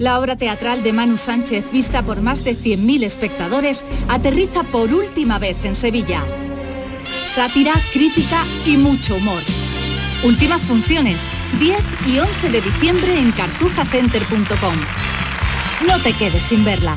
La obra teatral de Manu Sánchez, vista por más de 100.000 espectadores, aterriza por última vez en Sevilla. Sátira, crítica y mucho humor. Últimas funciones, 10 y 11 de diciembre en cartujacenter.com. No te quedes sin verla.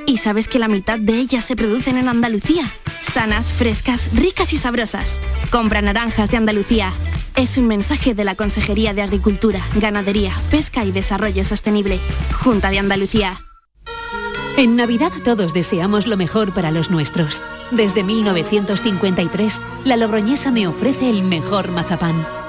¿Y sabes que la mitad de ellas se producen en Andalucía? Sanas, frescas, ricas y sabrosas. Compra naranjas de Andalucía. Es un mensaje de la Consejería de Agricultura, Ganadería, Pesca y Desarrollo Sostenible. Junta de Andalucía. En Navidad todos deseamos lo mejor para los nuestros. Desde 1953, la Logroñesa me ofrece el mejor mazapán.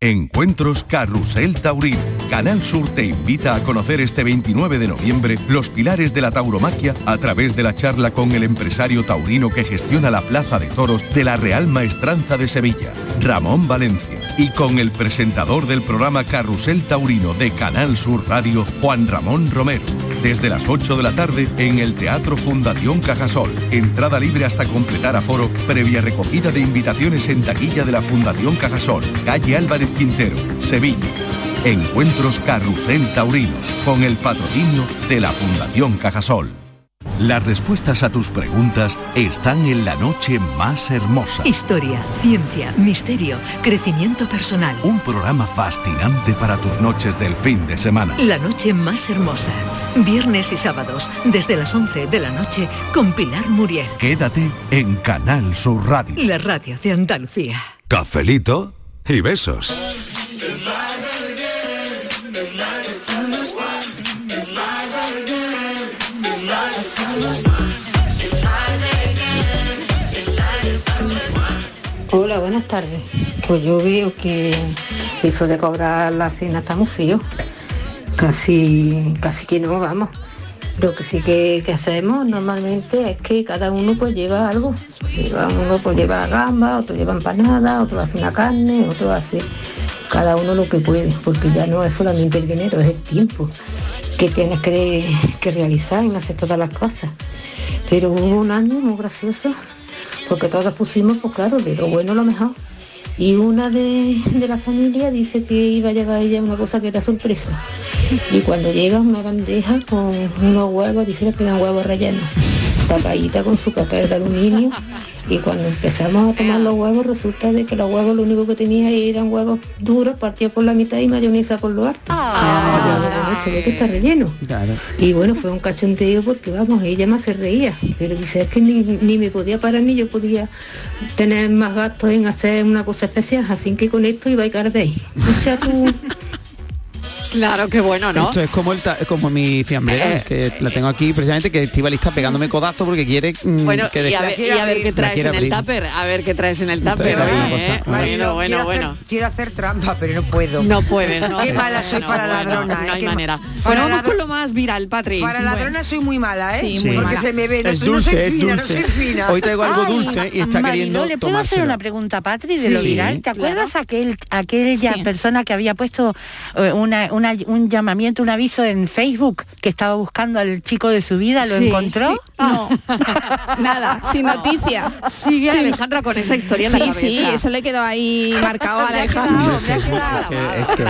Encuentros Carrusel Taurino. Canal Sur te invita a conocer este 29 de noviembre los pilares de la tauromaquia a través de la charla con el empresario taurino que gestiona la Plaza de Toros de la Real Maestranza de Sevilla, Ramón Valencia, y con el presentador del programa Carrusel Taurino de Canal Sur Radio, Juan Ramón Romero. Desde las 8 de la tarde en el Teatro Fundación Cajasol. Entrada libre hasta completar aforo, previa recogida de invitaciones en taquilla de la Fundación Cajasol, calle Álvarez Quintero, Sevilla. Encuentros Carrusel Taurino, con el patrocinio de la Fundación Cajasol. Las respuestas a tus preguntas están en la noche más hermosa. Historia, ciencia, misterio, crecimiento personal. Un programa fascinante para tus noches del fin de semana. La noche más hermosa. Viernes y sábados, desde las 11 de la noche, con Pilar Muriel. Quédate en Canal Sur Radio. La radio de Andalucía. Cafelito y besos. Hola, buenas tardes. Pues yo veo que eso de cobrar la cena está muy. Casi, casi que no, vamos. Lo que sí que, hacemos normalmente es que cada uno pues lleva algo. Uno pues lleva gamba, otro lleva empanada, otro hace una carne, otro hace cada uno lo que puede, porque ya no es solamente el dinero, es el tiempo que tienes que, que realizar en hacer todas las cosas. Pero hubo un año muy gracioso, porque todos pusimos, pues claro, de lo bueno lo mejor. Y una de, de la familia dice que iba a llevar ella una cosa que era sorpresa. Y cuando llega una bandeja con unos huevos, dice que eran huevos rellenos. Tapadita con su papel de aluminio y cuando empezamos a tomar los huevos resulta de que los huevos lo único que tenía eran huevos duros partidos por la mitad y mayonesa por lo harto. ¿Esto de qué está relleno? Y bueno, fue un cachondeo porque vamos, ella más se reía, pero dice, es que ni, ni me podía parar ni yo podía tener más gastos en hacer una cosa especial, así que con esto iba a ahí. Escucha tú. Claro, qué bueno, ¿no? Esto es como el como mi fiambrera, Eh. que la tengo aquí precisamente que Estivali está pegándome codazo porque quiere mm, Bueno, que y a, ver, y a ver qué traes en el tupper, a ver qué traes en el tupper. ¿eh? Bueno, bueno, quiero bueno. Hacer, quiero hacer trampa, pero no puedo. No puedes, ¿no? Qué mala soy No, para ladrona. no ¿eh? hay Qué ma- manera. Bueno, vamos con lo más viral, Patri. Para ladrona soy muy mala, ¿eh? Sí, muy Porque mala. se me ve, no, Es soy- no dulce, soy es fina, no dulce. soy fina. Hoy traigo algo dulce y está queriendo ¿le puedo hacer una pregunta, Patri, de lo viral? ¿Te acuerdas aquel, aquella persona que había puesto eh, una, una- un llamamiento, un aviso en Facebook que estaba buscando al chico de su vida? ¿Lo Sí, encontró? sí. No, nada, sin noticia. Sigue Sí. Alejandra con esa historia en Sí, la cabeza. sí, eso le quedó ahí marcado a Alejandra. Es que, es que- es que- es que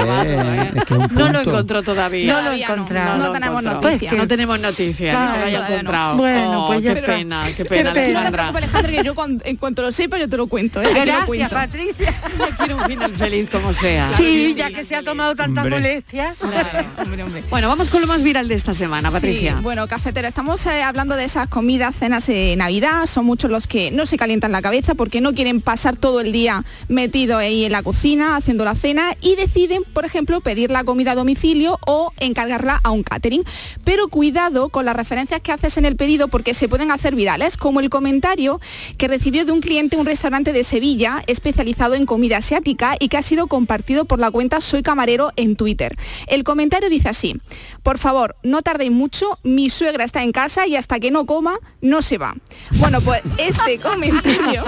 es un No lo encontró todavía. No lo he encontrado. No No lo tenemos noticias. No tenemos noticias, no Claro, lo haya no. encontrado. Bueno, Oh, pues qué pena, qué Qué pena, pena. Tú no te Alejandra. preocupes, Alejandra, que yo cuando- en cuanto lo sepa yo te lo cuento. ¿eh? Gracias, cuento. Patricia. Quiero un final feliz como sea. Sí, ya que se ha tomado tantas Hombre, hombre. Bueno, vamos con lo más viral de esta semana, Patricia. Sí, bueno, cafetera, estamos eh, hablando de esas comidas, cenas de Navidad. Son muchos los que no se calientan la cabeza porque no quieren pasar todo el día metido ahí en la cocina haciendo la cena y deciden, por ejemplo, pedir la comida a domicilio o encargarla a un catering. Pero cuidado con las referencias que haces en el pedido porque se pueden hacer virales, como el comentario que recibió de un cliente un restaurante de Sevilla especializado en comida asiática y que ha sido compartido por la cuenta Soy Camarero en Twitter. El comentario dice así, por favor, no tardéis mucho, mi suegra está en casa y hasta que no coma, no se va. Bueno, pues este comentario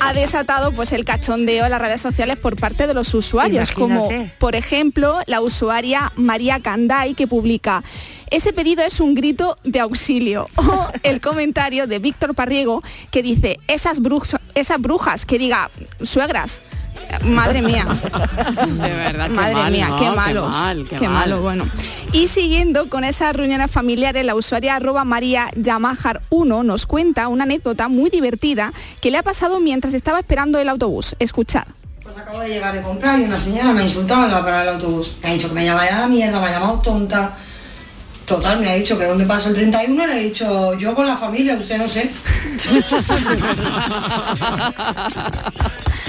ha desatado pues el cachondeo en las redes sociales por parte de los usuarios, como por ejemplo la usuaria María Canday que publica ese pedido es un grito de auxilio. O el comentario de Víctor Parriego que dice, esas, brujas, esas brujas, que diga, suegras, madre mía. De verdad, qué Madre mal, mía, ¿no? qué malos. mal, qué qué mal. malo, bueno. Y siguiendo con esas reuniones familiares, la usuaria arroba María Yamajar 1 nos cuenta una anécdota muy divertida que le ha pasado mientras estaba esperando el autobús. Escuchad. Pues acabo de llegar de comprar y una señora me ha insultado en la parada del autobús. Me ha dicho que me llamaba a la mierda, me ha llamado tonta. Total, me ha dicho que dónde pasa el 31 le he dicho yo con la familia, usted no sé.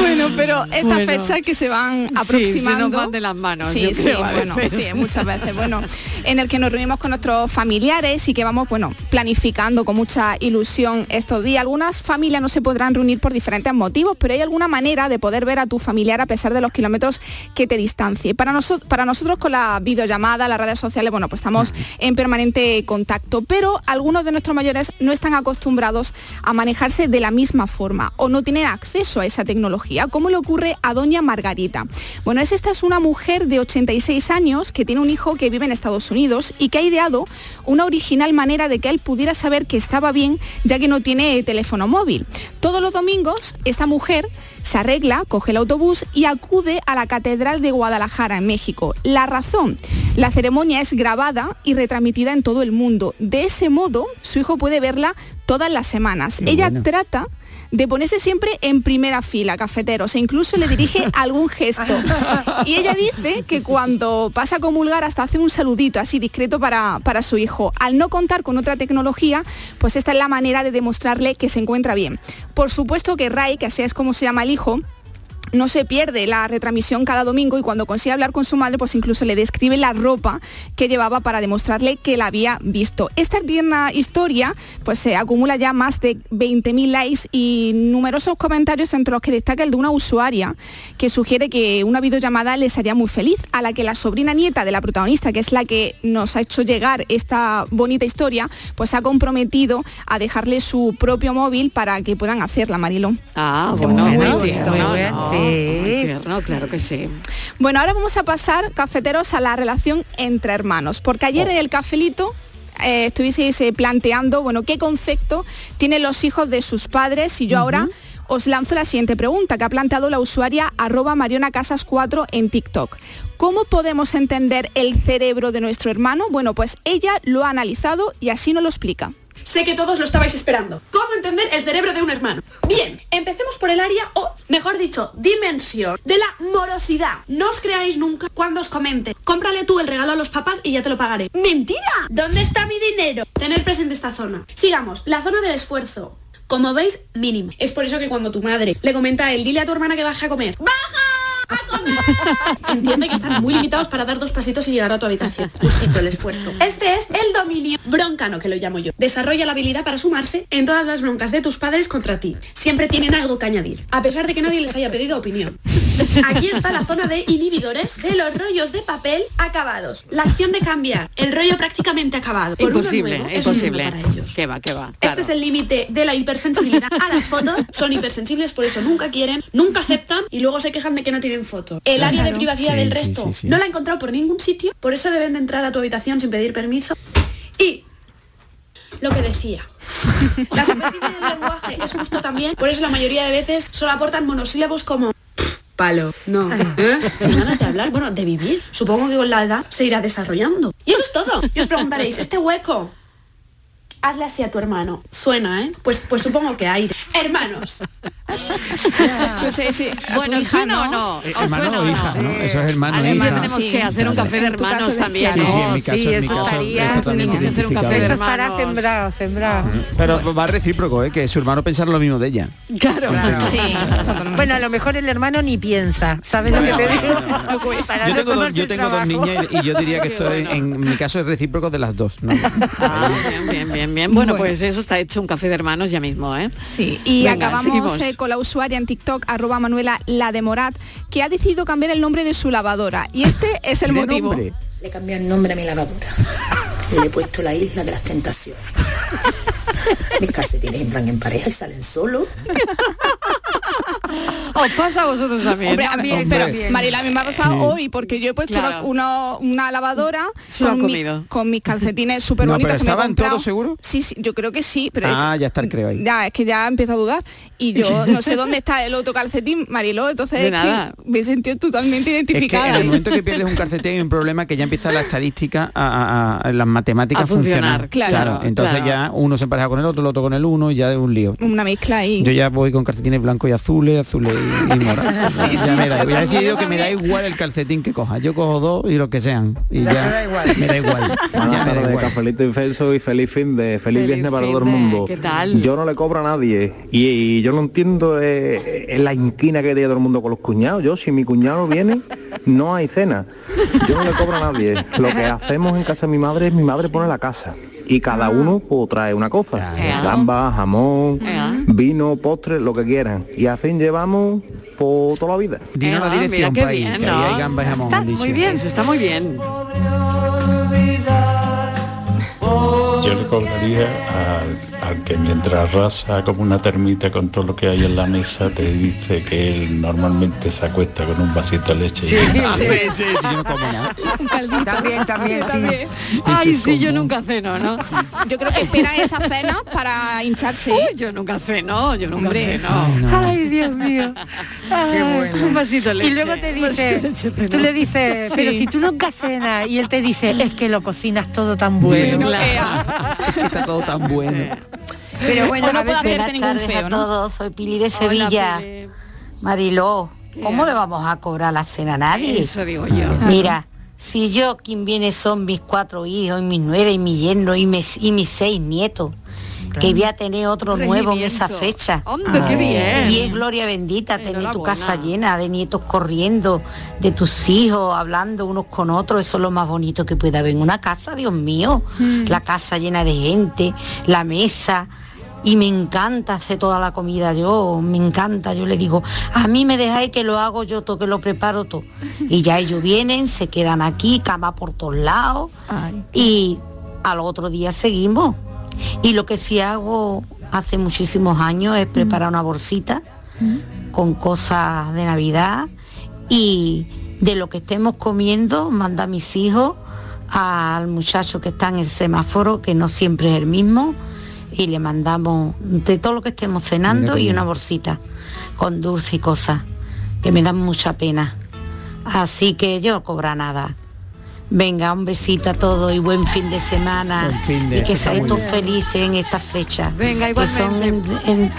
Bueno, pero estas Bueno. fechas que se van Sí, aproximando. se nos van de las manos, Sí, yo sí, creo, bueno, veces. sí, muchas veces. Bueno, en el que nos reunimos con nuestros familiares y que vamos, bueno, planificando con mucha ilusión estos días. Algunas familias no se podrán reunir por diferentes motivos, pero hay alguna manera de poder ver a tu familiar a pesar de los kilómetros que te distancie. Para, nosotros para nosotros con la videollamada, las redes sociales, bueno, pues estamos en permanente contacto, pero algunos de nuestros mayores no están acostumbrados a manejarse de la misma forma o no tienen acceso a esa tecnología, como le ocurre a doña Margarita. Bueno, es esta es una mujer de 86 años que tiene un hijo que vive en Estados Unidos y que ha ideado una original manera de que él pudiera saber que estaba bien, ya que no tiene teléfono móvil. Todos los domingos, esta mujer se arregla, coge el autobús y acude a la Catedral de Guadalajara, en México. La razón, la ceremonia es grabada y retransmitida en todo el mundo. De ese modo, su hijo puede verla todas las semanas. Ella bueno. trata de ponerse siempre en primera fila, cafeteros, e incluso le dirige algún gesto. Y ella dice que cuando pasa a comulgar hasta hace un saludito así discreto para, para su hijo. Al no contar con otra tecnología, pues esta es la manera de demostrarle que se encuentra bien. Por supuesto que Ray, que así es como se llama el hijo, no se pierde la retransmisión cada domingo y cuando consigue hablar con su madre, pues incluso le describe la ropa que llevaba para demostrarle que la había visto. Esta tierna historia pues se acumula ya más de 20.000 likes y numerosos comentarios entre los que destaca el de una usuaria que sugiere que una videollamada les haría muy feliz, a la que la sobrina nieta de la protagonista, que es la que nos ha hecho llegar esta bonita historia, pues se ha comprometido a dejarle su propio móvil para que puedan hacerla, Marilo. Ah, bueno, tierno, claro que sí. Bueno, ahora vamos a pasar, cafeteros, a la relación entre hermanos, porque ayer en el cafelito eh, estuvisteis eh, planteando, bueno, qué concepto tienen los hijos de sus padres y yo ahora os lanzo la siguiente pregunta que ha planteado la usuaria arroba Mariona Casas 4 en TikTok. ¿Cómo podemos entender el cerebro de nuestro hermano? Bueno, pues ella lo ha analizado y así nos lo explica. Sé que todos lo estabais esperando. ¿Cómo entender el cerebro de un hermano? Bien, empecemos por el área, o mejor dicho, dimensión de la morosidad. No os creáis nunca cuando os comente. Cómprale tú el regalo a los papás y ya te lo pagaré. ¡Mentira! ¿Dónde está mi dinero? Tener presente esta zona. Sigamos, la zona del esfuerzo. Como veis, mínimo. Es por eso que cuando tu madre le comenta a él, dile a tu hermana que baje a comer. ¡Baja! Entiende que están muy limitados para dar dos pasitos y llegar a tu habitación. Justito el esfuerzo. Este es el dominio broncano, que lo llamo yo. Desarrolla la habilidad para sumarse en todas las broncas de tus padres contra ti. Siempre tienen algo que añadir, a pesar de que nadie les haya pedido opinión. Aquí está la zona de inhibidores de los rollos de papel acabados. La acción de cambiar el rollo prácticamente acabado por uno Imposible, nuevo es un para ellos. Que va, que va. Este es el límite de la hipersensibilidad a las fotos. Son hipersensibles, por eso nunca quieren, nunca aceptan y luego se quejan de que no tienen foto. El área de privacidad Sí, del resto sí, sí. no la he encontrado por ningún sitio, por eso deben de entrar a tu habitación sin pedir permiso. Y lo que decía. La superficie del lenguaje es justo también, por eso la mayoría de veces solo aportan monosílabos como palo, no, ¿eh? sin ganas de hablar, bueno, de vivir. Supongo que con la edad se irá desarrollando. Y eso es todo. Y os preguntaréis, ¿este hueco? Hazle así a tu hermano. Suena, ¿eh? Pues, pues supongo que aire. Hermanos. No sé, sí. Bueno, hija, ¿suena o no? Eh, ¿O hermano suena o no? hija, ¿no? Eso es hermano e Además hija. tenemos que hacer un café de hermanos también. Sí, sí, en mi ¿no? caso, sí, en mi caso estaría- es totalmente hacer un café de hermanos. sembrado, sembrado. Pero va recíproco, ¿eh? que su hermano pensara lo mismo de ella. Claro. Bueno, a lo mejor el hermano ni piensa, ¿sabes lo que te digo? Para Yo no tengo, dos, yo tengo dos niñas y, y yo diría que esto en, en mi caso es recíproco de las dos. ¿no? Ah, bien, bien, bien, bien. Bueno, pues eso está hecho un café de hermanos ya mismo, ¿eh? Sí, y acabamos eh, con la usuaria en TikTok, arroba Manuela La de Morat, que ha decidido cambiar el nombre de su lavadora. Y este es el ¿Tiene motivo. nombre? Le he cambiado el nombre a mi lavadora. Le he puesto la isla de las tentaciones. Mis calcetines entran en pareja y salen solos. ¿Os pasa a vosotros también? Hombre, a mí, Hombre. pero Marila, a mí me ha pasado Sí. hoy porque yo he puesto Claro. una, una lavadora con, mi- con mis calcetines súper No, bonitos pero que ¿estaban todos seguros? Sí, sí, yo creo que sí, pero Ah, ya está el creo ahí. ya es que ya empiezo a dudar y yo no sé dónde está el otro calcetín, Mariló, entonces es que nada. me he sentido totalmente Es que identificada. en el momento que pierdes un calcetín hay un problema que ya empieza la estadística a, a- a- las matemáticas A funcionar, claro, entonces claro. ya uno se empareja con el otro, el otro con el uno y ya es un lío. Una mezcla ahí. Yo ya voy con calcetines blancos y azules, azules y, y morados. Sí, ya sí, me da, ya he decidido que me da igual el calcetín que coja. Yo cojo dos y lo que sean. Y ya, me da igual. Me da igual. ya Buenas me da tardes, igual. cafelito infenso y feliz fin de feliz, Feliz viernes para todo el mundo. ¿qué tal? Yo no le cobro a nadie y, y yo no entiendo eh, eh, la inquina que tiene todo el mundo con los cuñados. Yo si mi cuñado viene no hay cena. Yo no le cobro a nadie. Lo que hacemos en casa de mi madre es mi madre pone la casa y cada uno pues, trae una cosa. Claro. Gamba, jamón, vino, postre, lo que quieran. Y así llevamos por toda la vida. Dinos la Ah, dirección, mira qué país, bien, que ahí ¿no? hay gambas y jamón, Está dicho. muy bien, eso está muy bien. Yo le cobraría al que mientras raza como una termita con todo lo que hay en la mesa te dice que él normalmente se acuesta con un vasito de leche. Sí, y- sí, sí, sí, yo no como nada. También, también, sí. Ay, sí, yo nunca ceno, ¿no? Yo creo que esperan esa cena para hincharse. Uy, yo nunca ceno, yo nunca Hombre. ceno. Ay, Dios mío. Qué bueno. Un vasito de leche. Y luego te dice, leche tú le dices, pero Sí. si tú nunca cenas, y él te dice, es que lo cocinas todo tan bueno. Bueno, Claro. que está todo tan bueno. Pero bueno, O no a puede hacerse ningún feo, ¿no? todos, soy Pili de Sevilla. Mariló, ¿cómo le vamos a cobrar la cena a nadie? Eso digo yo. Mira, si yo quien viene son mis cuatro hijos, y mi nuera y mi yerno y mis, y mis seis nietos, que voy a tener otro nuevo en esa fecha. Hombre, qué bien. Y es gloria bendita tener tu casa llena de nietos corriendo, de tus hijos hablando unos con otros, eso es lo más bonito que puede haber en una casa, Dios mío. Mm. La casa llena de gente, la mesa. Y me encanta hacer toda la comida yo, me encanta, yo le digo, a mí me dejáis que lo hago yo todo, que lo preparo todo. Y ya ellos vienen, se quedan aquí, cama por todos lados, y al otro día seguimos. Y lo que sí hago hace muchísimos años es preparar una bolsita con cosas de Navidad. Y de lo que estemos comiendo manda a mis hijos al muchacho que está en el semáforo, que no siempre es el mismo, y le mandamos de todo lo que estemos cenando y una bolsita con dulce y cosas, que me dan mucha pena. Así que yo no cobra nada. Venga, un besito a todos y buen fin de semana. Buen fin de, y que seáis todos felices en estas fechas. Venga, que son, igualmente. en- en-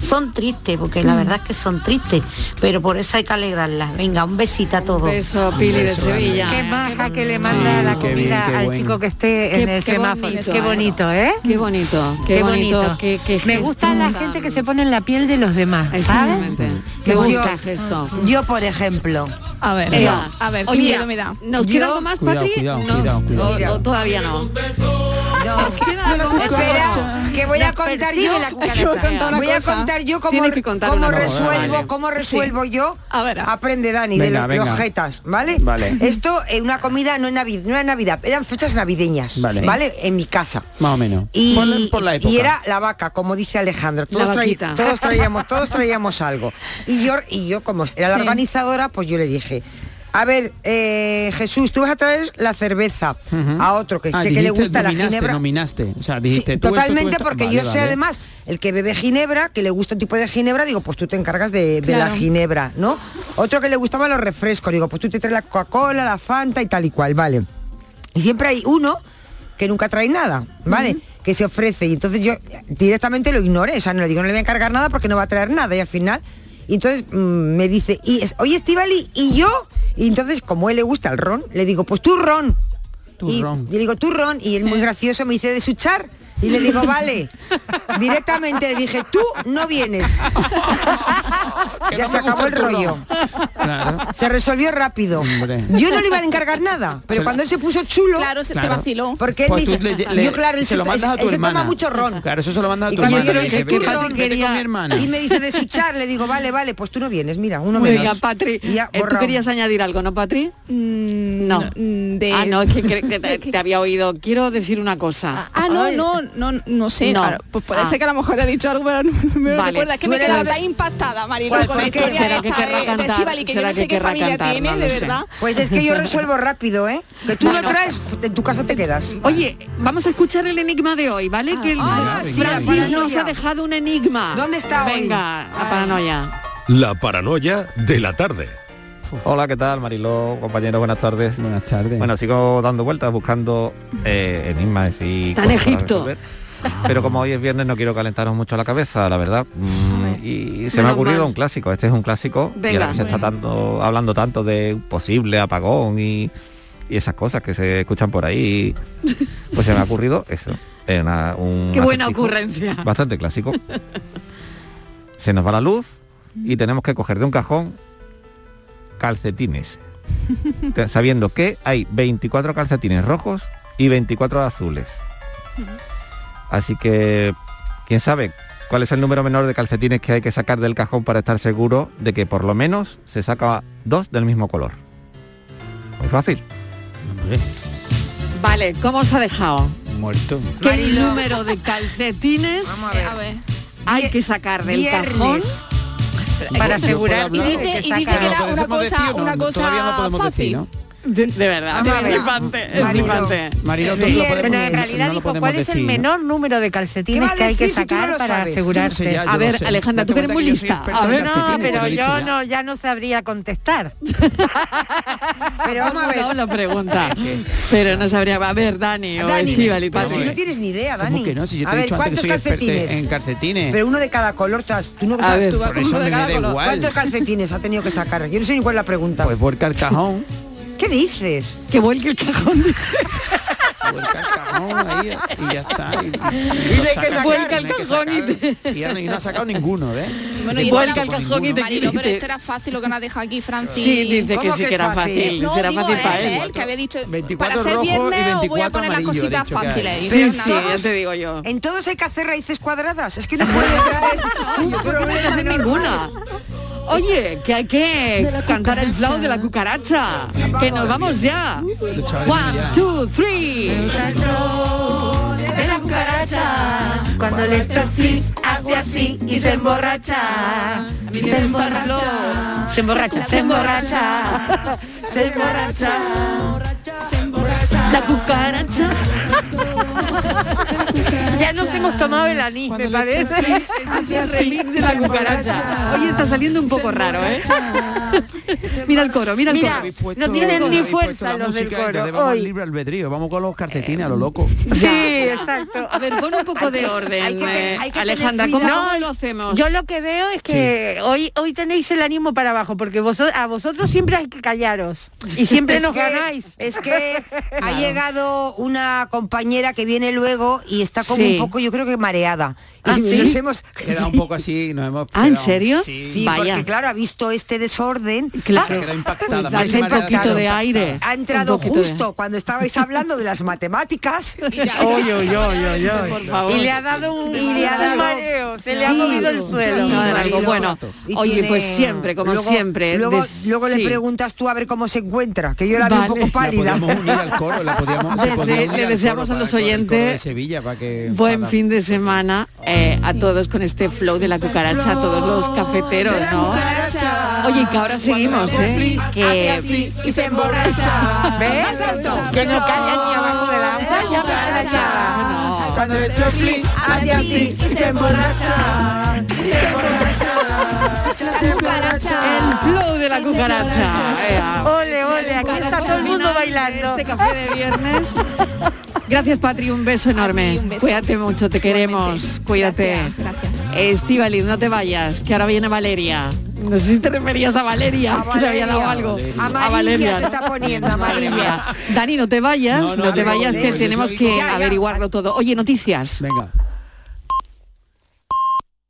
son tristes, porque la verdad es que son tristes, pero por eso hay que alegrarlas. Venga, un besito a todos. beso, Pili de beso, Ana. Sevilla. Qué maja que le manda la qué bien, comida qué al buen. chico que esté Qué- en el qué semáforo. bonito, qué ¿eh? bonito, ¿eh? Qué bonito, qué, bonito, qué, qué Me gusta la gente que se pone en la piel de los demás, ¿sabes? Exactamente. Qué Me bonito gusta. gesto. Yo, por ejemplo, A ver, Venga. a ver, qué Oye, miedo me da. ¿Nos Yo- queda algo más, Patri? cuidado, cuidado, cuidado. o- o todavía no. Nos queda que voy a contar yo. Voy a contar yo cómo, resuelvo, vale. cómo resuelvo yo. A ver, Aprende Dani Venga, de los, los jetas, ¿vale? Vale. Esto es una comida no es Navidad, no era Navidad, eran fechas navideñas, Vale. ¿vale? En mi casa. Más o menos. Y, por, por la época. y era la vaca, como dice Alejandro. Todos, traí- traíamos, todos traíamos algo. Y yo, y yo como era la organizadora, pues yo le dije. A ver, eh, Jesús, tú vas a traer la cerveza a otro que Ah, sé que le gusta la ginebra. nominaste. O sea, Sí, dijiste tú esto, tú totalmente esto. porque Vale, yo sé además el que bebe ginebra, que le gusta un tipo de ginebra, digo, pues tú te encargas de, de la ginebra, ¿no? Otro que le gustaban los refrescos, digo, pues tú te traes la Coca-Cola, la Fanta y tal y cual, vale. Y siempre hay uno que nunca trae nada, ¿vale? Que se ofrece y entonces yo directamente lo ignoré, o sea, no le digo, no le voy a encargar nada porque no va a traer nada y al final, y entonces mm, me dice, y es, oye Estivali, ¿y yo? Y entonces, como a él le gusta el ron, le digo, pues tú ron. y, Turrón. y le digo, turrón, y él muy gracioso me dice de suchar. Y le digo, vale. Directamente le dije, tú no vienes. ya se acabó el rollo. Claro. Se resolvió rápido. Hombre. Yo no le iba a encargar nada, pero Se- cuando él se puso chulo, Claro, se Claro. te vaciló. porque él Pues me dice, le- le- yo claro, él se lo mandas a tu él se hermana. toma mucho ron. Claro, eso se lo mandas a Y tu cuando hermana. yo le dije, vete ron", hermana. Y me dice de suchar, le digo, vale, vale, pues tú no vienes, mira, uno Venga, menos. Patri, Y ya, eh, ¿tú querías añadir algo, no, Patri? Mm, No. mm, De... Ah, no, es que te, te había oído. Quiero decir una cosa. Ah, no, no, no, no sé. No. Ahora, pues puede Ah. ser que a lo mejor he dicho algo, pero no me Vale. recuerda. Es que me eres- quedaba impactada, Marilo, ¿Cuál- con la historia ¿Será que querrá de- de cantar? Estíbaliz, que yo ¿Será no sé que qué familia cantar? tiene, No de sé. verdad. Pues es que yo resuelvo rápido, ¿eh? Que tú Bueno. lo traes, en tu casa te quedas. Oye, vamos a escuchar el enigma de hoy, ¿vale? que el- ah, sí, Francis nos ha dejado un enigma. ¿Dónde está hoy? Venga, la paranoia. La paranoia de la tarde. Hola, ¿qué tal, Mariló, compañero? Buenas tardes. Buenas tardes. Bueno, sigo dando vueltas buscando eh, enigmas y Está en Egipto. Pero como hoy es viernes no quiero calentaros mucho la cabeza, la verdad. Mm, y se me ha ocurrido mal. un clásico. Este es un clásico. y Venga. ahora que se está tanto, hablando tanto de un posible apagón y, y esas cosas que se escuchan por ahí, pues se me ha ocurrido eso. una- un Qué buena ocurrencia. Bastante clásico. Se nos va la luz y tenemos que coger de un cajón calcetines. Sabiendo que hay 24 calcetines rojos y 24 azules. Así que, ¿quién sabe cuál es el número menor de calcetines que hay que sacar del cajón para estar seguro de que por lo menos se saca dos del mismo color? Muy fácil. Vale, ¿cómo os ha dejado? Muerto. ¿Qué Marilo. número de calcetines Vamos a ver. A ver. hay que sacar del Viernes. cajón? Para asegurar Y dice, que y dice saca- que era una cosa, una cosa fácil. decir, ¿no? De, de verdad, Vamos es ver. flipante, es flipante. Marilo, Sí, lo podemos- Pero en no realidad lo dijo cuál es el decir, ¿no? menor número de ¿Qué calcetines que hay que si no sacar lo para sabes? no sé ya, A no ver. Alejandra, tú que eres muy lista. A ver, No, pero yo no, ya no sabría contestar. Pero vamos a ver. No, la pregunta. Pero no sabría. A ver, Dani o Dani, Estíbal y pero si no tienes ni idea, ¿Cómo Dani. que no? Si yo te a he ver, dicho antes que ¿cuántos soy calcetines? en calcetines. Pero uno de cada color, tú no ver, vas Por eso me cada da color. igual. ¿Cuántos calcetines ha tenido que sacar? Yo no sé ni cuál es la pregunta. Pues vuelca el cajón. ¿Qué dices? Que vuelque el cajón. Vuelca el cajón ahí y ya está. Y, Y no hay que sacar. Vuelca el que cajón y sacar. Y ya no, y no ha sacado ninguno, ¿eh? Bueno, y Vuelca el era- cajón y te Marilo, pero y esto era fácil lo que nos ha dejado aquí Francis. Sí, dice que ¿Cómo sí que era fácil? fácil. No, digo fácil para él, él. él, que había dicho 24 para ser y viernes os voy a 24 poner las cositas fáciles. Sí, sí, ya te digo yo. En todos hay que hacer raíces cuadradas. Es que no puede haber un problema normal. ninguna. Oye, que hay que cantar el flow de la cucaracha. Que nos vamos ya. One, two, three. De la cucaracha, cuando le chofis hace así y se emborracha. A mí me gusta el flow. Se emborracha, se emborracha, se emborracha. La cucaracha. Ya nos hemos tomado el anís, me parece. Este es el remix de la cucaracha. Oye, está saliendo un poco raro, ¿eh? mira el coro, mira el Mira, coro. no tienen ni fuerza los del coro. vamos al hoy. libre albedrío, vamos con los calcetines a lo loco. Sí, exacto. A ver, pon un poco de orden, Hay que tener- eh, hay que Alejandra. ¿Cómo, cómo lo hacemos? Yo lo que veo es que hoy hoy tenéis el ánimo para abajo, porque vosotros, a vosotros siempre hay que callaros. Y siempre Es nos que- ganáis. Es que ha llegado una compañera que viene luego y está como Sí. un poco, yo creo que mareada. Ah, y ¿sí? nos hemos Queda un poco así, nos hemos Ah, ¿en serio? Sí, Sí, Vaya. porque claro, ha visto este desorden. Claro. Se impactada, un poquito de aire. Ha entrado de- justo cuando estabais hablando de las matemáticas. Y le ha dado un, Y le ha dado- mareo, se le ha movido el suelo. Algo. Bueno, oye, pues siempre, como siempre. Luego, le preguntas tú a ver cómo se encuentra, que yo la veo un poco pálida. podíamos unir al coro, la podíamos, se unir le deseamos a los oyentes de Sevilla para que Buen para- fin de semana eh, a todos con este flow de la cucaracha, a todos los cafeteros, ¿no? Oye, que ahora seguimos, ¿eh? Que y se emborracha. ¿Ves? Que no calla ni abajo agua, ya cucaracha. Cuando chofli hace así y se emborracha. El flow de la cucaracha. Ole, ole, aquí está todo el mundo bailando. Este café de viernes. Gracias, Patri, un beso enorme. un beso. Cuídate mucho, te queremos. Cuídate. Gracias. Estivaliz, no te vayas, que ahora viene Valeria. No sé si te referías a Valeria, A que le había dado Valeria. algo. Amarilla se está poniendo, amarilla. Dani, no te vayas, No, no, no, te vayas, que tenemos que Ya, ya. averiguarlo todo. Oye, noticias. Venga.